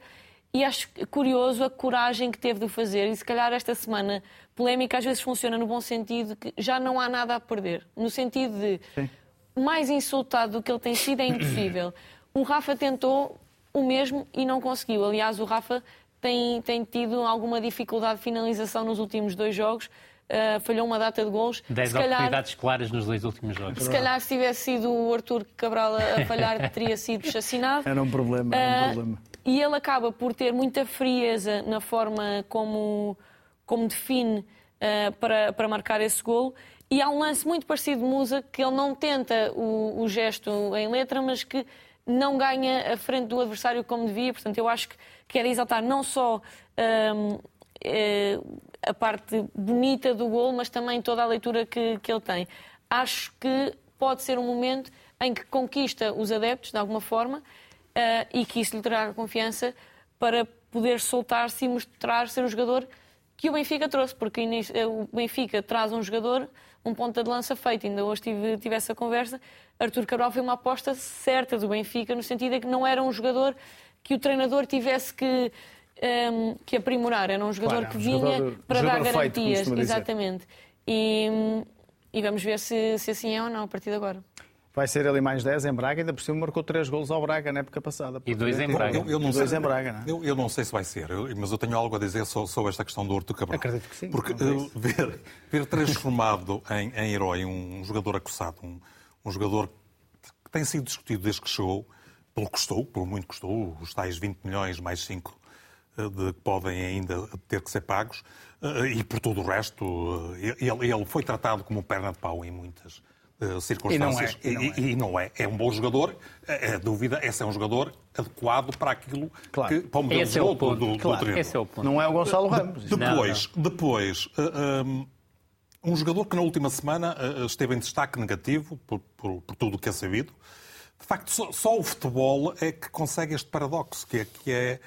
E acho curioso a coragem que teve de fazer. E se calhar esta semana polémica às vezes funciona no bom sentido que já não há nada a perder. No sentido de sim. mais insultado do que ele tem sido é impossível. O Rafa tentou o mesmo e não conseguiu. Aliás, o Rafa tem, tem tido alguma dificuldade de finalização nos últimos dois jogos. Uh, falhou uma data de gols. Dez calhar, oportunidades claras nos dois últimos jogos. Se calhar, se tivesse sido o Arthur Cabral a falhar, teria sido chacinado. Era um problema, era um uh, problema. E ele acaba por ter muita frieza na forma como, como define uh, para, para marcar esse gol. E há um lance muito parecido de Musa, que ele não tenta o, o gesto em letra, mas que não ganha a frente do adversário como devia. Portanto, eu acho que quer exaltar não só um, eh, a parte bonita do gol, mas também toda a leitura que, que ele tem. Acho que pode ser um momento em que conquista os adeptos, de alguma forma, eh, e que isso lhe traga confiança para poder soltar-se e mostrar ser um jogador que o Benfica trouxe, porque eh, o Benfica traz um jogador, um ponta de lança feito. Ainda hoje tive, tive essa conversa. Artur Cabral foi uma aposta certa do Benfica, no sentido de que não era um jogador que o treinador tivesse que, um, ehm, que aprimorar, era um jogador claro, que vinha jogador, para dar garantias. Feito, exatamente. E, e, vamos ver se, se assim é ou não a partir de agora. Vai ser ali mais 10 em Braga, ainda por cima marcou 3 golos ao Braga na época passada. E 2 em Braga. Eu, eu não sei, em Braga, não é? eu, eu, não sei se vai ser, eu, mas eu tenho algo a dizer sobre, sobre esta questão do Horto Cabral. Acredito que sim. Porque uh, ver, ver transformado em, em, herói um, jogador acossado, um, um, jogador que tem sido discutido desde que chegou, pelo que custou, pelo muito custou, os tais 20 milhões mais 5 uh, de, que podem ainda ter que ser pagos, uh, e por todo o resto, ele, ele foi tratado como perna de pau em muitas uh, circunstâncias. E não, é, e, não é. E, e não é. é. um bom jogador. A, a dúvida é se é um jogador adequado para aquilo claro. que para o modelo esse é o ponto. Do, do, claro, do esse é o ponto. Não é o Gonçalo Ramos. Depois, não, não. depois uh, eh, um, um, jogador que na última semana uh, esteve em destaque negativo por, por, por tudo o que é sabido. De facto, só, só, o futebol é que consegue este paradoxo, que é, que é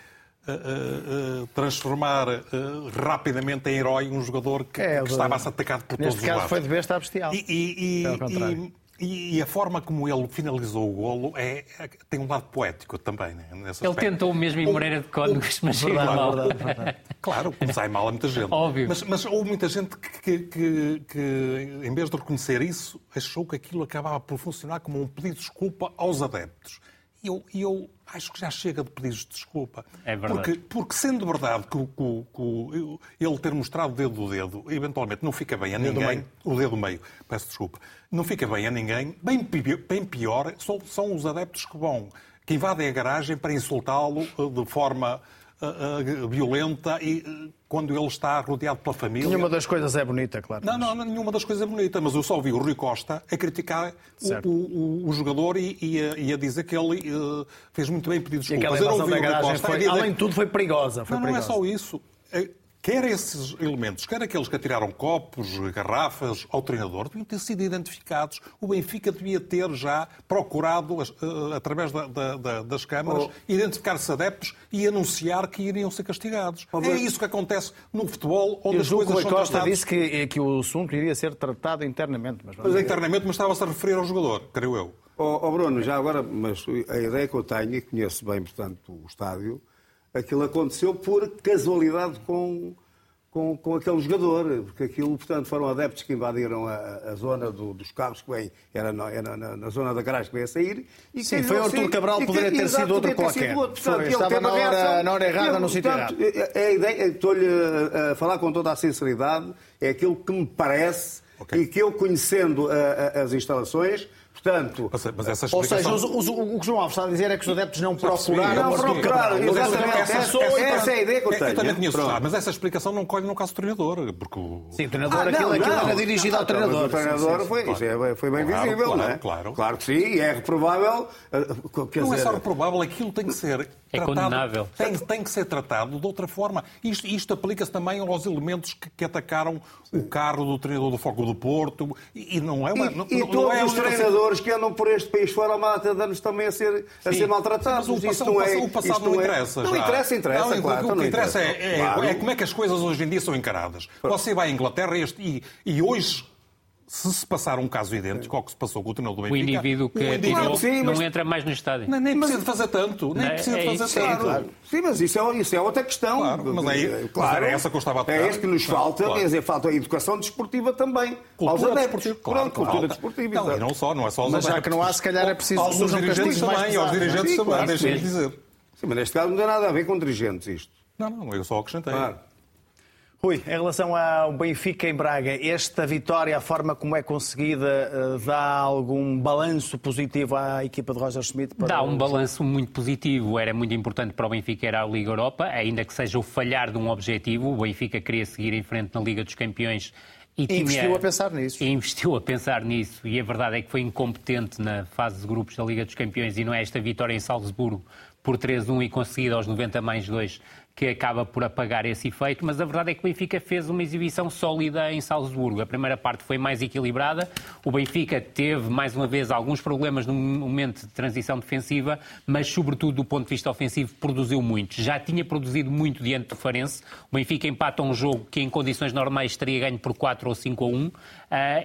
Uh, uh, transformar uh, rapidamente em herói um jogador que, é, que estava a ser atacado por todos os lados. Neste caso foi de besta bestial. E, e, e, e, e, a forma como ele finalizou o golo é, é tem um lado poético também. Né, ele aspecto. tentou mesmo em Moreira de Códigos, mas verdade, mal. Verdade, verdade. Claro, sai mal a muita gente. Óbvio. Mas, mas houve muita gente que, que, que, em vez de reconhecer isso, achou que aquilo acabava por funcionar como um pedido de desculpa aos adeptos. E eu, eu acho que já chega de pedidos de desculpa. É verdade. Porque, porque sendo verdade que, que, que, ele ter mostrado o dedo do dedo, eventualmente não fica bem a ninguém. O dedo meio. Peço desculpa. Não fica bem a ninguém. Bem, bem pior são, são os adeptos que vão, que invadem a garagem para insultá-lo eh, de forma uh, uh, violenta e uh, quando ele está rodeado pela família. Nenhuma das coisas é bonita, claro. Não, não, nenhuma das coisas é bonita, mas eu só ouvi o Rui Costa a criticar o, o, o, jogador e, e, a, e, a, dizer que ele fez muito bem pedir desculpas. E aquela invasão da garagem foi, além de tudo, foi perigosa. Foi não, perigosa. não é só isso quer esses elementos, quer aqueles que atiraram copos, garrafas ao treinador, deviam ter sido identificados. O Benfica devia ter já procurado, uh, através da, da, das câmaras, oh. identificar-se adeptos e anunciar que iriam ser castigados. Oh, é isso que acontece no futebol, onde as coisas são Costa tratadas... disse que, que o assunto iria ser tratado internamente. Mas, mas internamente, mas estava-se a referir ao jogador, creio eu. Oh, oh, Bruno, já agora, mas a ideia que eu tenho, e conheço bem, portanto, o estádio, aquilo aconteceu por casualidade com, com, com aquele jogador, porque aquilo, portanto, foram adeptos que invadiram a, a zona do, dos carros que vem, era, na, era na, na, zona da garagem que veio a sair. E Sim, foi Artur Cabral, poderia ter sido outro qualquer. Outro. Portanto, foi, estava na hora, na hora errada, no sítio errado. É, é a ideia, estou-lhe a, a falar com toda a sinceridade, é aquilo que me parece okay. e que eu, conhecendo a, as instalações, Portanto, mas, mas essa explicação... Ou seja, os, os, o que João Alves está a dizer é que os adeptos não procuraram. Não procuraram, exatamente. Essa, essa, essa, é a ideia que eu tenho. Eu também conheço, mas essa explicação não colhe no caso do treinador. Porque o... Sim, o treinador, ah, aquilo, não, aquilo não. era dirigido ao treinador. O treinador sim, sim, foi, claro. É, foi bem claro, visível, claro, não é? Claro. claro que sim, e é reprovável. Eh, não é só reprovável, aquilo tem que ser é condenável. Tem, tem, que ser tratado de outra forma. Isto, isto aplica-se também aos elementos que, que, atacaram o carro do treinador do Foco do Porto. E, e não é uma. E, não, e não todos é os treinadores que andam por este país fora há uma data de anos também a ser, a ser maltratados. Mas o, isto não é, o passado não é- interessa. É... Não interessa, interessa, não, claro. O que interessa, é, é, claro. é, como é que as coisas hoje em dia são encaradas. Você vai à Inglaterra e, e hoje se se passar um caso idêntico ao que se passou com o treinador do Benfica... O indivíduo que o indivíduo... Sim, mas... não entra mais no estádio. Nem, nem precisa fazer tanto. Nem precisa é fazer tanto. Claro. Sim, mas isso é, isso é outra questão. Claro, mas, é, claro, mas era essa que eu estava a tocar. É isso que nos falta. Claro. Quer dizer, falta a educação desportiva também. Cultura aos adeptos. Claro, Pronto, cultura desportiva. Não, e não só, não é só aos Mas já que não há, se calhar é preciso... Aos dirigentes também, aos dirigentes também, deixem-me dizer. Sim, mas neste caso não tem nada a ver com dirigentes isto. Não, não, eu só acrescentei. Claro. Rui, em relação ao Benfica em Braga, esta vitória, a forma como é conseguida, eh, dá algum balanço positivo à equipa de Roger Schmidt? Dá um balanço muito positivo. Era muito importante para o Benfica ir à Liga Europa, ainda que seja o falhar de um objetivo. O Benfica queria seguir em frente na Liga dos Campeões e, tinha... investiu a pensar nisso. E investiu a pensar nisso. E a verdade é que foi incompetente na fase de grupos da Liga dos Campeões e não é esta vitória em Salzburgo por 3-1 e conseguida aos 90 mais 2 que acaba por apagar esse efeito, mas a verdade é que o Benfica fez uma exibição sólida em Salzburgo. A primeira parte foi mais equilibrada, o Benfica teve, mais uma vez, alguns problemas no momento de transição defensiva, mas, sobretudo, do ponto de vista ofensivo, produziu muito. Já tinha produzido muito diante do Farense. O Benfica empata um jogo que, em condições normais, teria ganho por 4 ou 5 a 1, Uh,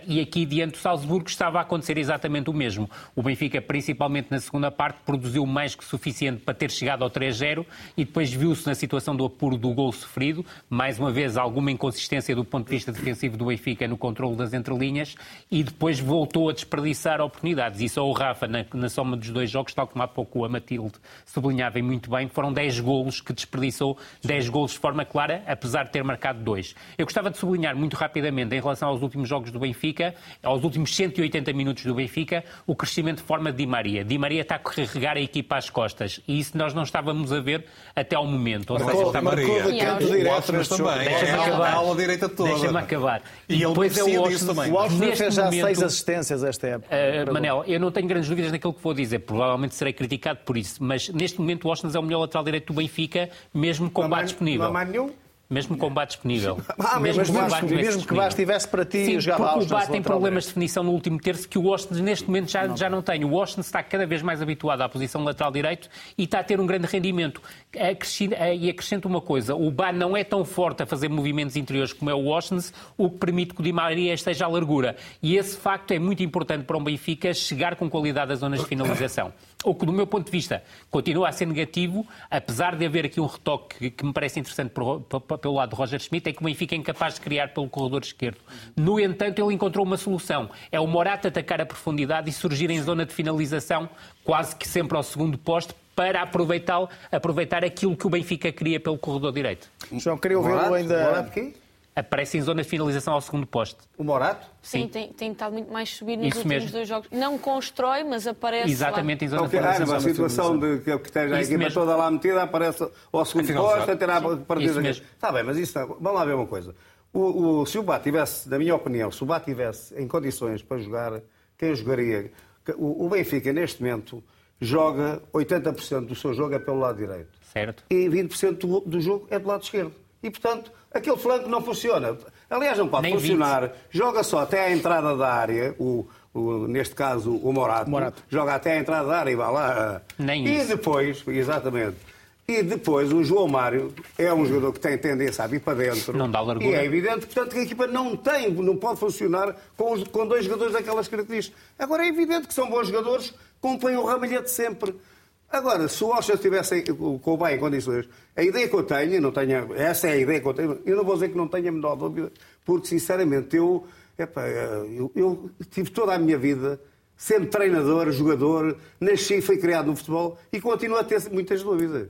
e aqui diante do Salzburgo estava a acontecer exatamente o mesmo. O Benfica, principalmente na segunda parte, produziu mais que suficiente para ter chegado ao 3-0 e depois viu-se na situação do apuro do gol sofrido. Mais uma vez, alguma inconsistência do ponto de vista defensivo do Benfica no controle das entrelinhas e depois voltou a desperdiçar oportunidades. E só o Rafa, na, na soma dos dois jogos, tal como há pouco a Matilde sublinhava muito bem, foram 10 golos que desperdiçou, 10 golos de forma clara, apesar de ter marcado dois. Eu gostava de sublinhar muito rapidamente, em relação aos últimos jogos do do Benfica, aos últimos 180 minutos do Benfica, o crescimento de forma de Di Maria. Di Maria está a carregar a equipa às costas e isso nós não estávamos a ver até ao momento. Ou seja, está Maria. O Watson também. Deixa-me é acabar. A aula direita toda. Deixa-me acabar. E, e depois é o Washington também. O Washington fez já momento, seis assistências esta época. Uh, Manel, eu não tenho grandes dúvidas naquilo que vou dizer. Provavelmente serei criticado por isso. Mas neste momento o Washington é o melhor lateral direito do Benfica, mesmo com bate disponível. Não há nenhum? Mesmo com bate disponível. Ah, mesmo, mesmo, que, bate mesmo que Bate estivesse para ti Sim, jogava porque o Bate tem problemas de definição no último terço que o Washington neste momento já não. já não tem. O Washington está cada vez mais habituado à posição lateral direito e está a ter um grande rendimento. E acrescento uma coisa, o Bá não é tão forte a fazer movimentos interiores como é o Washington, o que permite que o Di Maria esteja à largura. E esse facto é muito importante para um Benfica chegar com qualidade às zonas de finalização. O que, do meu ponto de vista, continua a ser negativo, apesar de haver aqui um retoque que me parece interessante pelo lado de Roger Schmidt, é que o Benfica é incapaz de criar pelo corredor esquerdo. No entanto, ele encontrou uma solução. É o Morata atacar a profundidade e surgir em zona de finalização, quase que sempre ao segundo poste, para aproveitar, aproveitar aquilo que o Benfica queria pelo corredor direito. João, queria ouvi-lo ainda... Morata quê? Aparece em zona de finalização ao segundo poste. O Morato? Sim, Sim tem, tem estado muito mais subir nos Isso últimos mesmo. dois jogos. Não constrói, mas aparece Exatamente lá. em zona de finalização. Ah, a situação de que, que esteja a equipa mesmo. toda lá metida aparece ao segundo poste, a ter a partida. Está bem, mas isso, vamos lá ver uma coisa. O, o, se o Bá tivesse, na minha opinião, se o Bá tivesse em condições para jogar, quem jogaria? O, o Benfica, neste momento, joga 80% do seu jogo é pelo lado direito. Certo. E 20% do, do jogo é do lado esquerdo. E, portanto, aquele flanco não funciona. Aliás, não pode Nem funcionar. 20. Joga só até à entrada da área, o, o, neste caso o Morato, Morato, joga até à entrada da área e vai lá. Nem e isso. depois, exatamente. E depois o João Mário é um jogador que tem tendência a vir para dentro. Não dá largura. E é evidente, portanto, que a equipa não tem, não pode funcionar com, os, com dois jogadores daquelas características. Agora é evidente que são bons jogadores, cumprem o ramalhete sempre. Agora, se o Alcha estivesse com bem em condições, a ideia que eu tenho, não tenho, essa é a ideia que eu tenho, eu não vou dizer que não tenho a menor dúvida, porque sinceramente eu, epa, eu, eu tive toda a minha vida sendo treinador, jogador, nasci, fui criado no futebol e continuo a ter muitas dúvidas.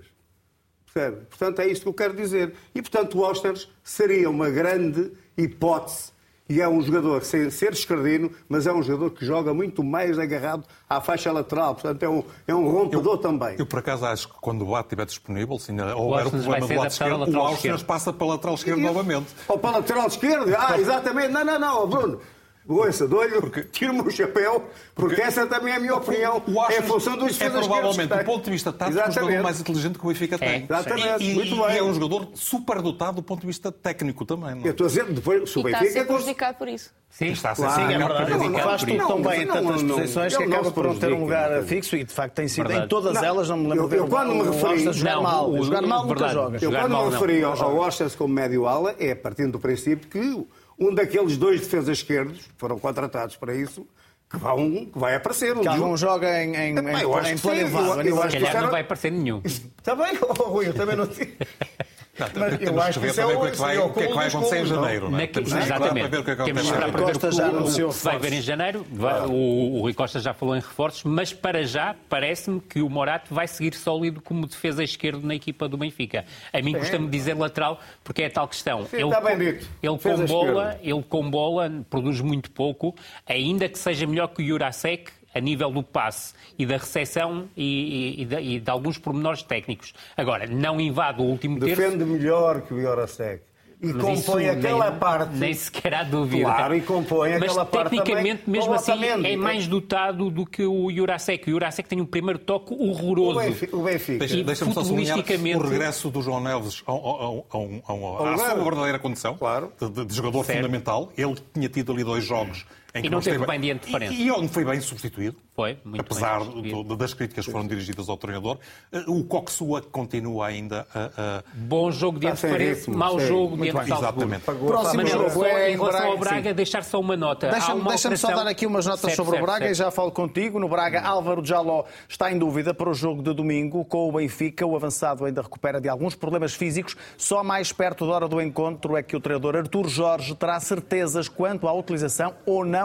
Portanto, é isto que eu quero dizer. E, portanto, o Osters seria uma grande hipótese e é um jogador, sem ser escardino, mas é um jogador que joga muito mais agarrado à faixa lateral. Portanto, é um, é um rompedor eu, também. Eu, por acaso, acho que quando o Bate estiver disponível, sim, ou era o problema do lado esquerdo, o Alves passa para a lateral esquerdo novamente. Ou para a lateral esquerdo? Ah, exatamente. Não, não, não, Bruno. Ouça, dou-lhe, porque... tiro-me o chapéu, porque, porque, essa também é a minha opinião. O é em função dos É provavelmente, do ponto de vista tático, o jogador mais inteligente que o Benfica tem. É, exatamente, e, muito bem. E é um jogador superdotado do ponto de vista técnico também. Não? É? Eu estou a dizer, depois, se o Benfica... está a ser prejudicado por isso. Sim, está a ser claro, sim, é verdade. Não, não faz tudo tão bem em tantas não, posições que acaba por não ter um lugar fixo e de facto tem sido em todas elas, não me lembro eu, eu quando me referi jogar mal, jogar mal nunca jogas. Eu quando me referi ao Washington como médio-ala é partindo do princípio que um daqueles dois defesas esquerdos, que foram contratados para isso, que, vão, que vai aparecer. Um que algum joga em, em, em, eu acho em plano eu, eu, acho que não vai aparecer nenhum. Está bem, oh, Rui, eu também não sei. Não, mas eu acho que isso é o que, vai, o que é que vai acontecer em janeiro. Não é? Exatamente. Para ver o que é que Temos esperar para ver o que já anunciou vai ver em janeiro. O, o Rui Costa já falou em reforços, mas para já parece-me que o Morato vai seguir sólido como defesa esquerdo na equipa do Benfica. A mim custa-me dizer lateral porque é tal questão. Ele, está bem dito. Ele com, bola, ele com bola produz muito pouco, ainda que seja melhor que o Jurasek, a nível do passe e da recepção e, e, e, de, e, de, alguns pormenores técnicos. Agora, não invade o último terço... Defende melhor que o Iorasek. e Mas compõe aquela nem, parte. Nem sequer há dúvida. Claro, e compõe Mas aquela parte tecnicamente, mesmo assim, é mais dotado do que o Jurasek. O Jurasek tem um primeiro toque horroroso. O Benfica. O Benfica. Deixa- Deixa-me só sublinhar o regresso do João Neves ao, ao, ao, ao, ao, à lugar. sua verdadeira condição Claro. de, de- de jogador Certo. fundamental. Ele tinha tido ali dois jogos em que E não teve bem diante de Farense. E, e onde foi bem substituído. Foi, muito Apesar bem substituído. das críticas que foram dirigidas ao treinador, Eh, o Coxua continua ainda a. a- Bom jogo diante de ritmo, mau sim. jogo Muito diante de. Exatamente. Próximo Manel, jogo é em relação Braga, ao Braga, sim. deixar só uma nota. Deixa-me uma deixa-me só dar aqui umas notas Certo, sobre o certo, Braga certo. e já falo contigo. No Braga, Álvaro Jaló está em dúvida para o jogo de domingo com o Benfica. O avançado ainda recupera de alguns problemas físicos. Só mais perto da hora do encontro é que o treinador Artur Jorge terá certezas quanto à utilização ou não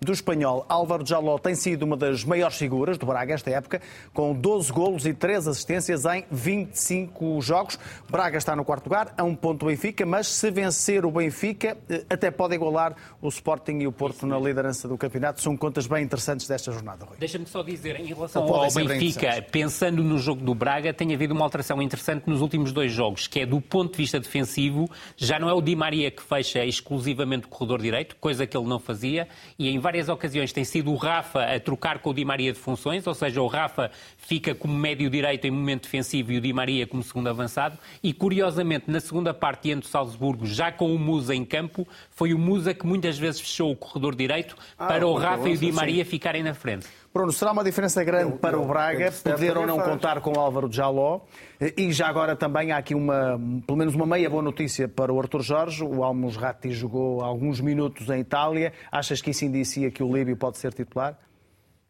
do espanhol. Álvaro Jaló tem sido uma das maiores figuras do Braga esta época, com 12 golos e 3 assistências em 25 jogos. Braga está no quarto lugar, a um ponto do Benfica, mas se vencer o Benfica, eh, até pode igualar o Sporting e o Porto na liderança do campeonato. São contas bem interessantes desta jornada, Rui. Deixa-me só dizer, em relação ao bem Benfica, pensando no jogo do Braga, tem havido uma alteração interessante nos últimos dois jogos, que é do ponto de vista defensivo, já não é o Di Maria que fecha exclusivamente o corredor direito, coisa que ele não fazia, e em várias ocasiões tem sido o Rafa a trocar com o Di Maria de funções, ou seja, o Rafa fica como médio direito em momento defensivo e o Di Maria como segundo avançado, e curiosamente, na segunda parte diante do Salzburgo, já com o Musa em campo, foi o Musa que muitas vezes fechou o corredor direito para o Rafa e o Di sim. Maria ficarem na frente. Bruno, será uma diferença grande para o Braga poder ou não faz. contar com o Álvaro Jaló? E já agora também há aqui uma, pelo menos uma meia boa notícia para o Arthur Jorge. O Almos Ratti jogou alguns minutos em Itália. Achas que isso indicia que o Líbio pode ser titular?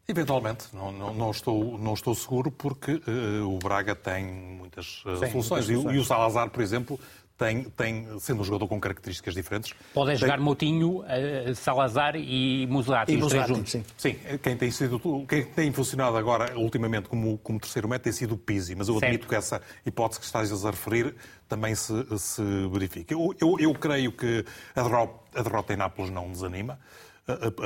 Eventualmente, não, não, não estou, não estou seguro porque eh, o Braga tem muitas eh, Sim, soluções. muitas E. E, o Salazar, por exemplo, tem, tem, sendo um jogador com características diferentes. Podem tem- jogar Moutinho, eh, Salazar e Muslati, E os três Musrati, juntos. sim. Sim, quem tem, sido, quem tem funcionado agora, ultimamente, como, como terceiro método tem sido o Pizzi, mas eu Certo. admito que essa hipótese que estás a referir também se, se verifica. Eu, eu, eu creio que a derrota, a derrota em Nápoles não desanima,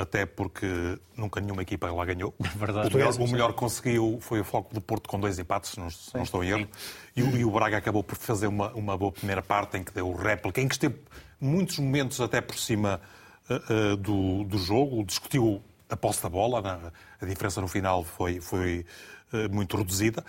até porque nunca nenhuma equipa lá ganhou. verdade. O melhor, o melhor que conseguiu foi o Foco do Porto com dois empates, se não, não estou em erro. E, o- e o Braga acabou por fazer uma, uma boa primeira parte em que deu réplica, em que esteve muitos momentos até por cima eh, eh, do, do jogo, discutiu a posse da bola, na- a diferença no final foi, foi eh, muito reduzida,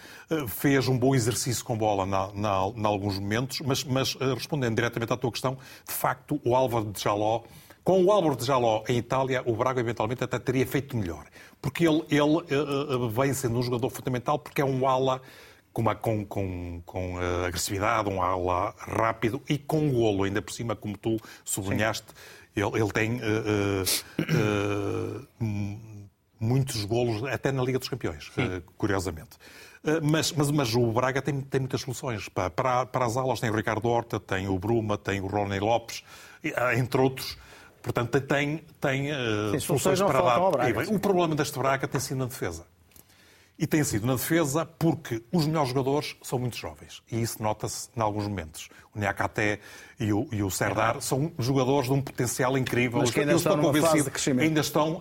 fez um bom exercício com bola na, na, em alguns momentos, mas, mas respondendo diretamente à tua questão, de facto o Álvaro de Jaló, com o Álvaro de Jaló em Itália, o Braga eventualmente até teria feito melhor, porque ele, ele eh, eh, vem sendo um jogador fundamental porque é um ala com, uma- com, com, com eh, agressividade, um ala rápido e com golo, ainda por cima, como tu sublinhaste, ele, ele tem eh, eh, eh, m- muitos golos, até na Liga dos Campeões, eh, curiosamente. Eh, Mas, mas, mas o Braga tem, tem muitas soluções. Para, para as alas tem o Ricardo Horta, tem o Bruma, tem o Rony Lopes, ah, entre outros. Portanto, tem, tem Sim, soluções para dar. Braga, E o problema deste Braga tem sido na defesa. E tem sido na defesa porque os melhores jogadores são muito jovens. E isso nota-se em alguns momentos. O Niakate e o, e o Serdar são jogadores de um potencial incrível. Mas que ainda Eu estão estou numa fase convencido, de crescimento. Ainda estão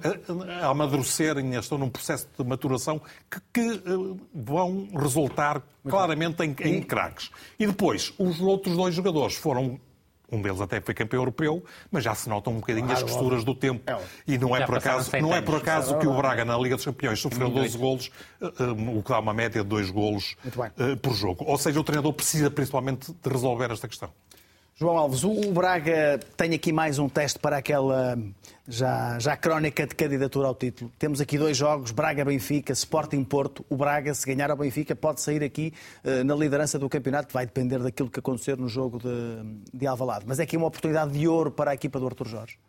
a, a amadurecer, ainda estão num processo de maturação que, que, eh, vão resultar claramente em, em craques. E depois, os outros dois jogadores foram. Um deles até foi campeão europeu, mas já se notam um bocadinho as costuras do tempo. É. E não é por acaso, não é por acaso que o Braga na Liga dos Campeões sofreu 12 Muito golos, eh, eh, o que dá uma média de 2 golos eh, por jogo. Ou seja, o treinador precisa principalmente de resolver esta questão. João Alves, o Braga tem aqui mais um teste para aquela já, já crónica de candidatura ao título. Temos aqui dois jogos, Braga-Benfica, Sporting-Porto. O Braga, se ganhar ao Benfica, pode sair aqui eh, na liderança do campeonato. Vai depender daquilo que acontecer no jogo de, de Alvalade. Mas é aqui uma oportunidade de ouro para a equipa do Arthur Jorge.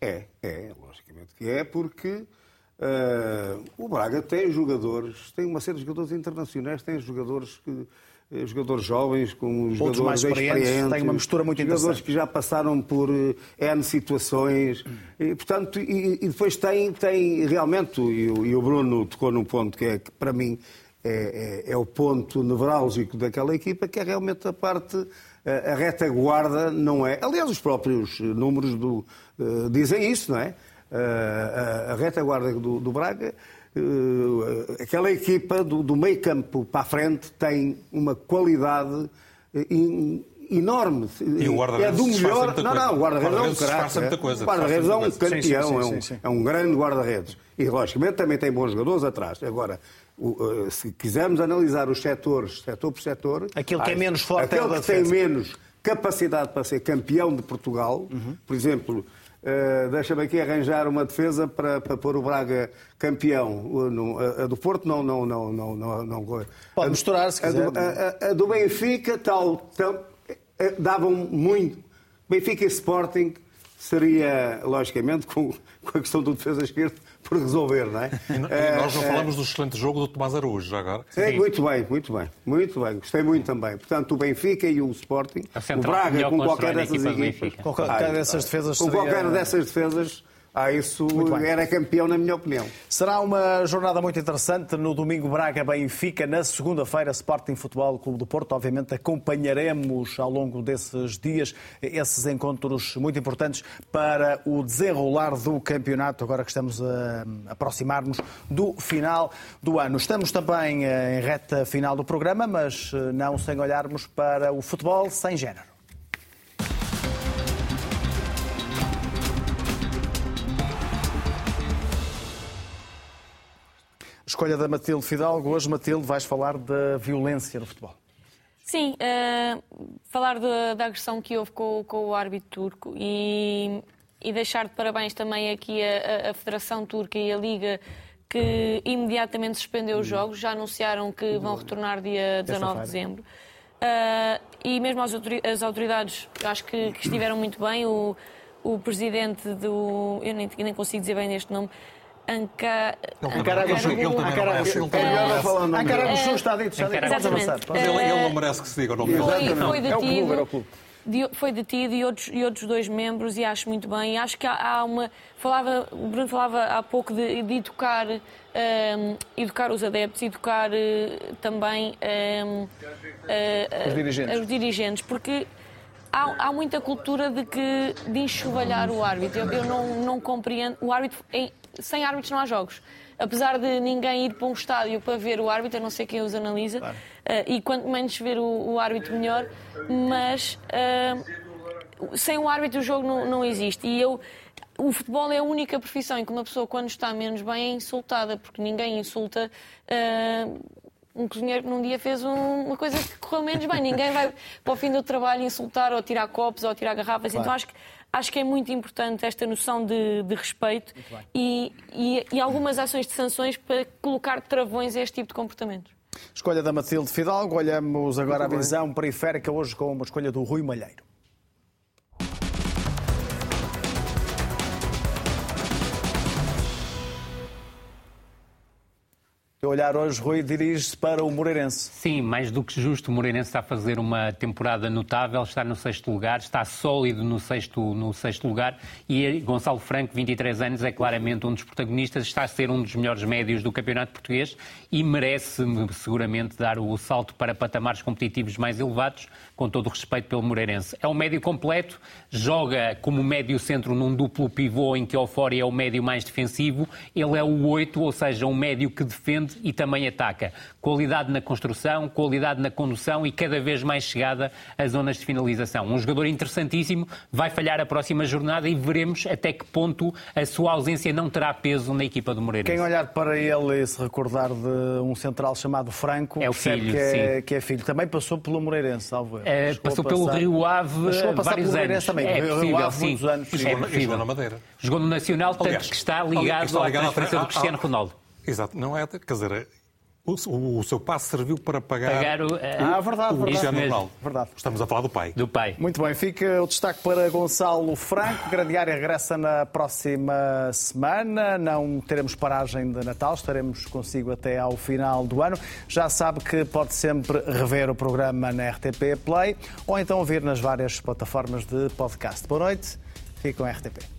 É, é, logicamente que é, porque eh, o Braga tem jogadores, tem uma série de jogadores internacionais, tem jogadores que. Eh, Jogadores jovens, com jogadores mais experientes, tem uma mistura muito jogadores que já passaram por eh, N situações, e, portanto, e, e depois tem, tem realmente, e, o- e o Bruno tocou num ponto que, é, que para mim é, é- é o ponto nevrálgico daquela equipa, que é realmente a parte, eh, a retaguarda não é. Aliás, os próprios números do, eh, dizem isso, não é? Eh, a, a retaguarda do, do Braga, aquela equipa do, do meio campo para a frente tem uma qualidade eh, in- enorme. E o guarda-redes é do melhor. muita Não, coisa. não, o guarda-redes é um craque. O guarda-redes é um campeão. Sim, sim, é um- sim, sim. é um grande guarda-redes. E, logicamente, também tem bons jogadores atrás. Agora, o, eh, se quisermos analisar os setores, setor por setor... Aquilo que é menos forte é o Aquele que tem menos capacidade para ser campeão de Portugal, Uhum. por exemplo... eh, Deixa-me aqui arranjar uma defesa para, para pôr o Braga campeão. No- A, a do Porto não, não, não, não, não, não. Pode misturar, se a do- quiser. a- a- do Benfica tal, tal, eh, davam muito. Benfica e Sporting seria, logicamente, com, com a questão do defesa esquerda por resolver, não é? E Eh, nós não eh, falamos do excelente jogo do Tomás Araújo, já agora. é, muito bem, muito bem, muito bem. Gostei muito também. Portanto, o Benfica e o Sporting, o Braga, com qualquer dessas equipas. Com qualquer dessas defesas Com qualquer dessas defesas, ah, isso era campeão, na minha opinião. Será uma jornada muito interessante. No domingo, Braga-Benfica. Na segunda-feira, Sporting Futebol Clube do Porto. Obviamente, acompanharemos ao longo desses dias esses encontros muito importantes para o desenrolar do campeonato, agora que estamos a aproximar-nos do final do ano. Estamos também eh, em reta final do programa, mas eh, não sem olharmos para o futebol sem género. Escolha da Matilde Fidalgo. Hoje, Matilde, vais falar da violência no futebol. Sim, eh, falar da, da agressão que houve com, com o árbitro turco e, e deixar de parabéns também aqui a, a- a Federação Turca e a Liga que imediatamente suspendeu os jogos, já anunciaram que vão retornar dia 19 de dezembro. Eh, e mesmo as autori- as autoridades, acho que, que estiveram muito bem. O, o presidente do. Eu nem, nem consigo dizer bem este nome. Anca, Ankara Ankara- Ele também não merece, ele também não Melhor não merece. falar o nome Ankara dele. Buxu está dito, Exatamente. Mas ele, não merece que se diga o nome dele. foi, foi É detido. de- foi detido e outros, e outros dois membros e acho muito bem. E acho que há, há uma. Falava, o Bruno falava há pouco de, de educar, ehm, educar os adeptos, educar eh, também ehm, eh, Os dirigentes. os dirigentes, porque há, há muita cultura de que de enxovalhar o árbitro. Eu, eu não, não compreendo. O árbitro, em- sem árbitros não há jogos. Apesar de ninguém ir para um estádio para ver o árbitro, a não ser quem os analisa, eh, e quanto menos ver o, o árbitro, melhor. Mas eh, sem o árbitro o jogo não, não existe. E eu. O futebol é a única profissão em que uma pessoa, quando está menos bem, é insultada, porque ninguém insulta eh, um cozinheiro que num dia fez um- uma coisa que correu menos bem. Ninguém vai para o fim do trabalho insultar ou tirar copos ou tirar garrafas. Então acho que, acho que é muito importante esta noção de, de respeito e, e, e algumas ações de sanções para colocar travões a este tipo de comportamentos. Escolha da Matilde Fidalgo. Olhamos agora a visão periférica, hoje com uma escolha do Rui Malheiro. O olhar hoje, Rui, dirige-se para o Moreirense. Sim, mais do que justo, o Moreirense está a fazer uma temporada notável, está no sexto lugar, está sólido no sexto, no sexto lugar e Gonçalo Franco, 23 anos, é claramente um dos protagonistas, está a ser um dos melhores médios do campeonato português e merece seguramente dar o salto para patamares competitivos mais elevados, com todo o respeito pelo Moreirense. É um médio completo, joga como médio centro num duplo pivô em que Ofori é o médio mais defensivo, ele é o 8, ou seja, um médio que defende e também ataca. Qualidade na construção, qualidade na condução e cada vez mais chegada às zonas de finalização. Um jogador interessantíssimo, vai falhar a próxima jornada e veremos até que ponto a sua ausência não terá peso na equipa do Moreirense. Quem olhar para ele e se recordar de um central chamado Franco, É o filho, que, é, que é filho. Também passou pelo Moreirense, salvo Chegou passou a pelo Rio Ave chegou a passar vários pelo anos. Também. É Rio possível, Ave, sim. anos. E É jogou, jogou possível. na Madeira. Jogou no Nacional, tanto Aliás, que está aliás, ligado está à ligado à- transferência do Cristiano Ronaldo. Exato, não é? Quer dizer, o, o- o seu passe serviu para pagar, Pagar o, eh, Ah, verdade, o verdade. Ronaldo. Verdade. Estamos a falar do pai. do pai. Muito bem, fica o destaque para Gonçalo Franco. Grande área regressa na próxima semana. Não teremos paragem de Natal, estaremos consigo até ao final do ano. Já sabe que pode sempre rever o programa na RTP Play ou então ouvir nas várias plataformas de podcast. Boa noite, fique com a RTP.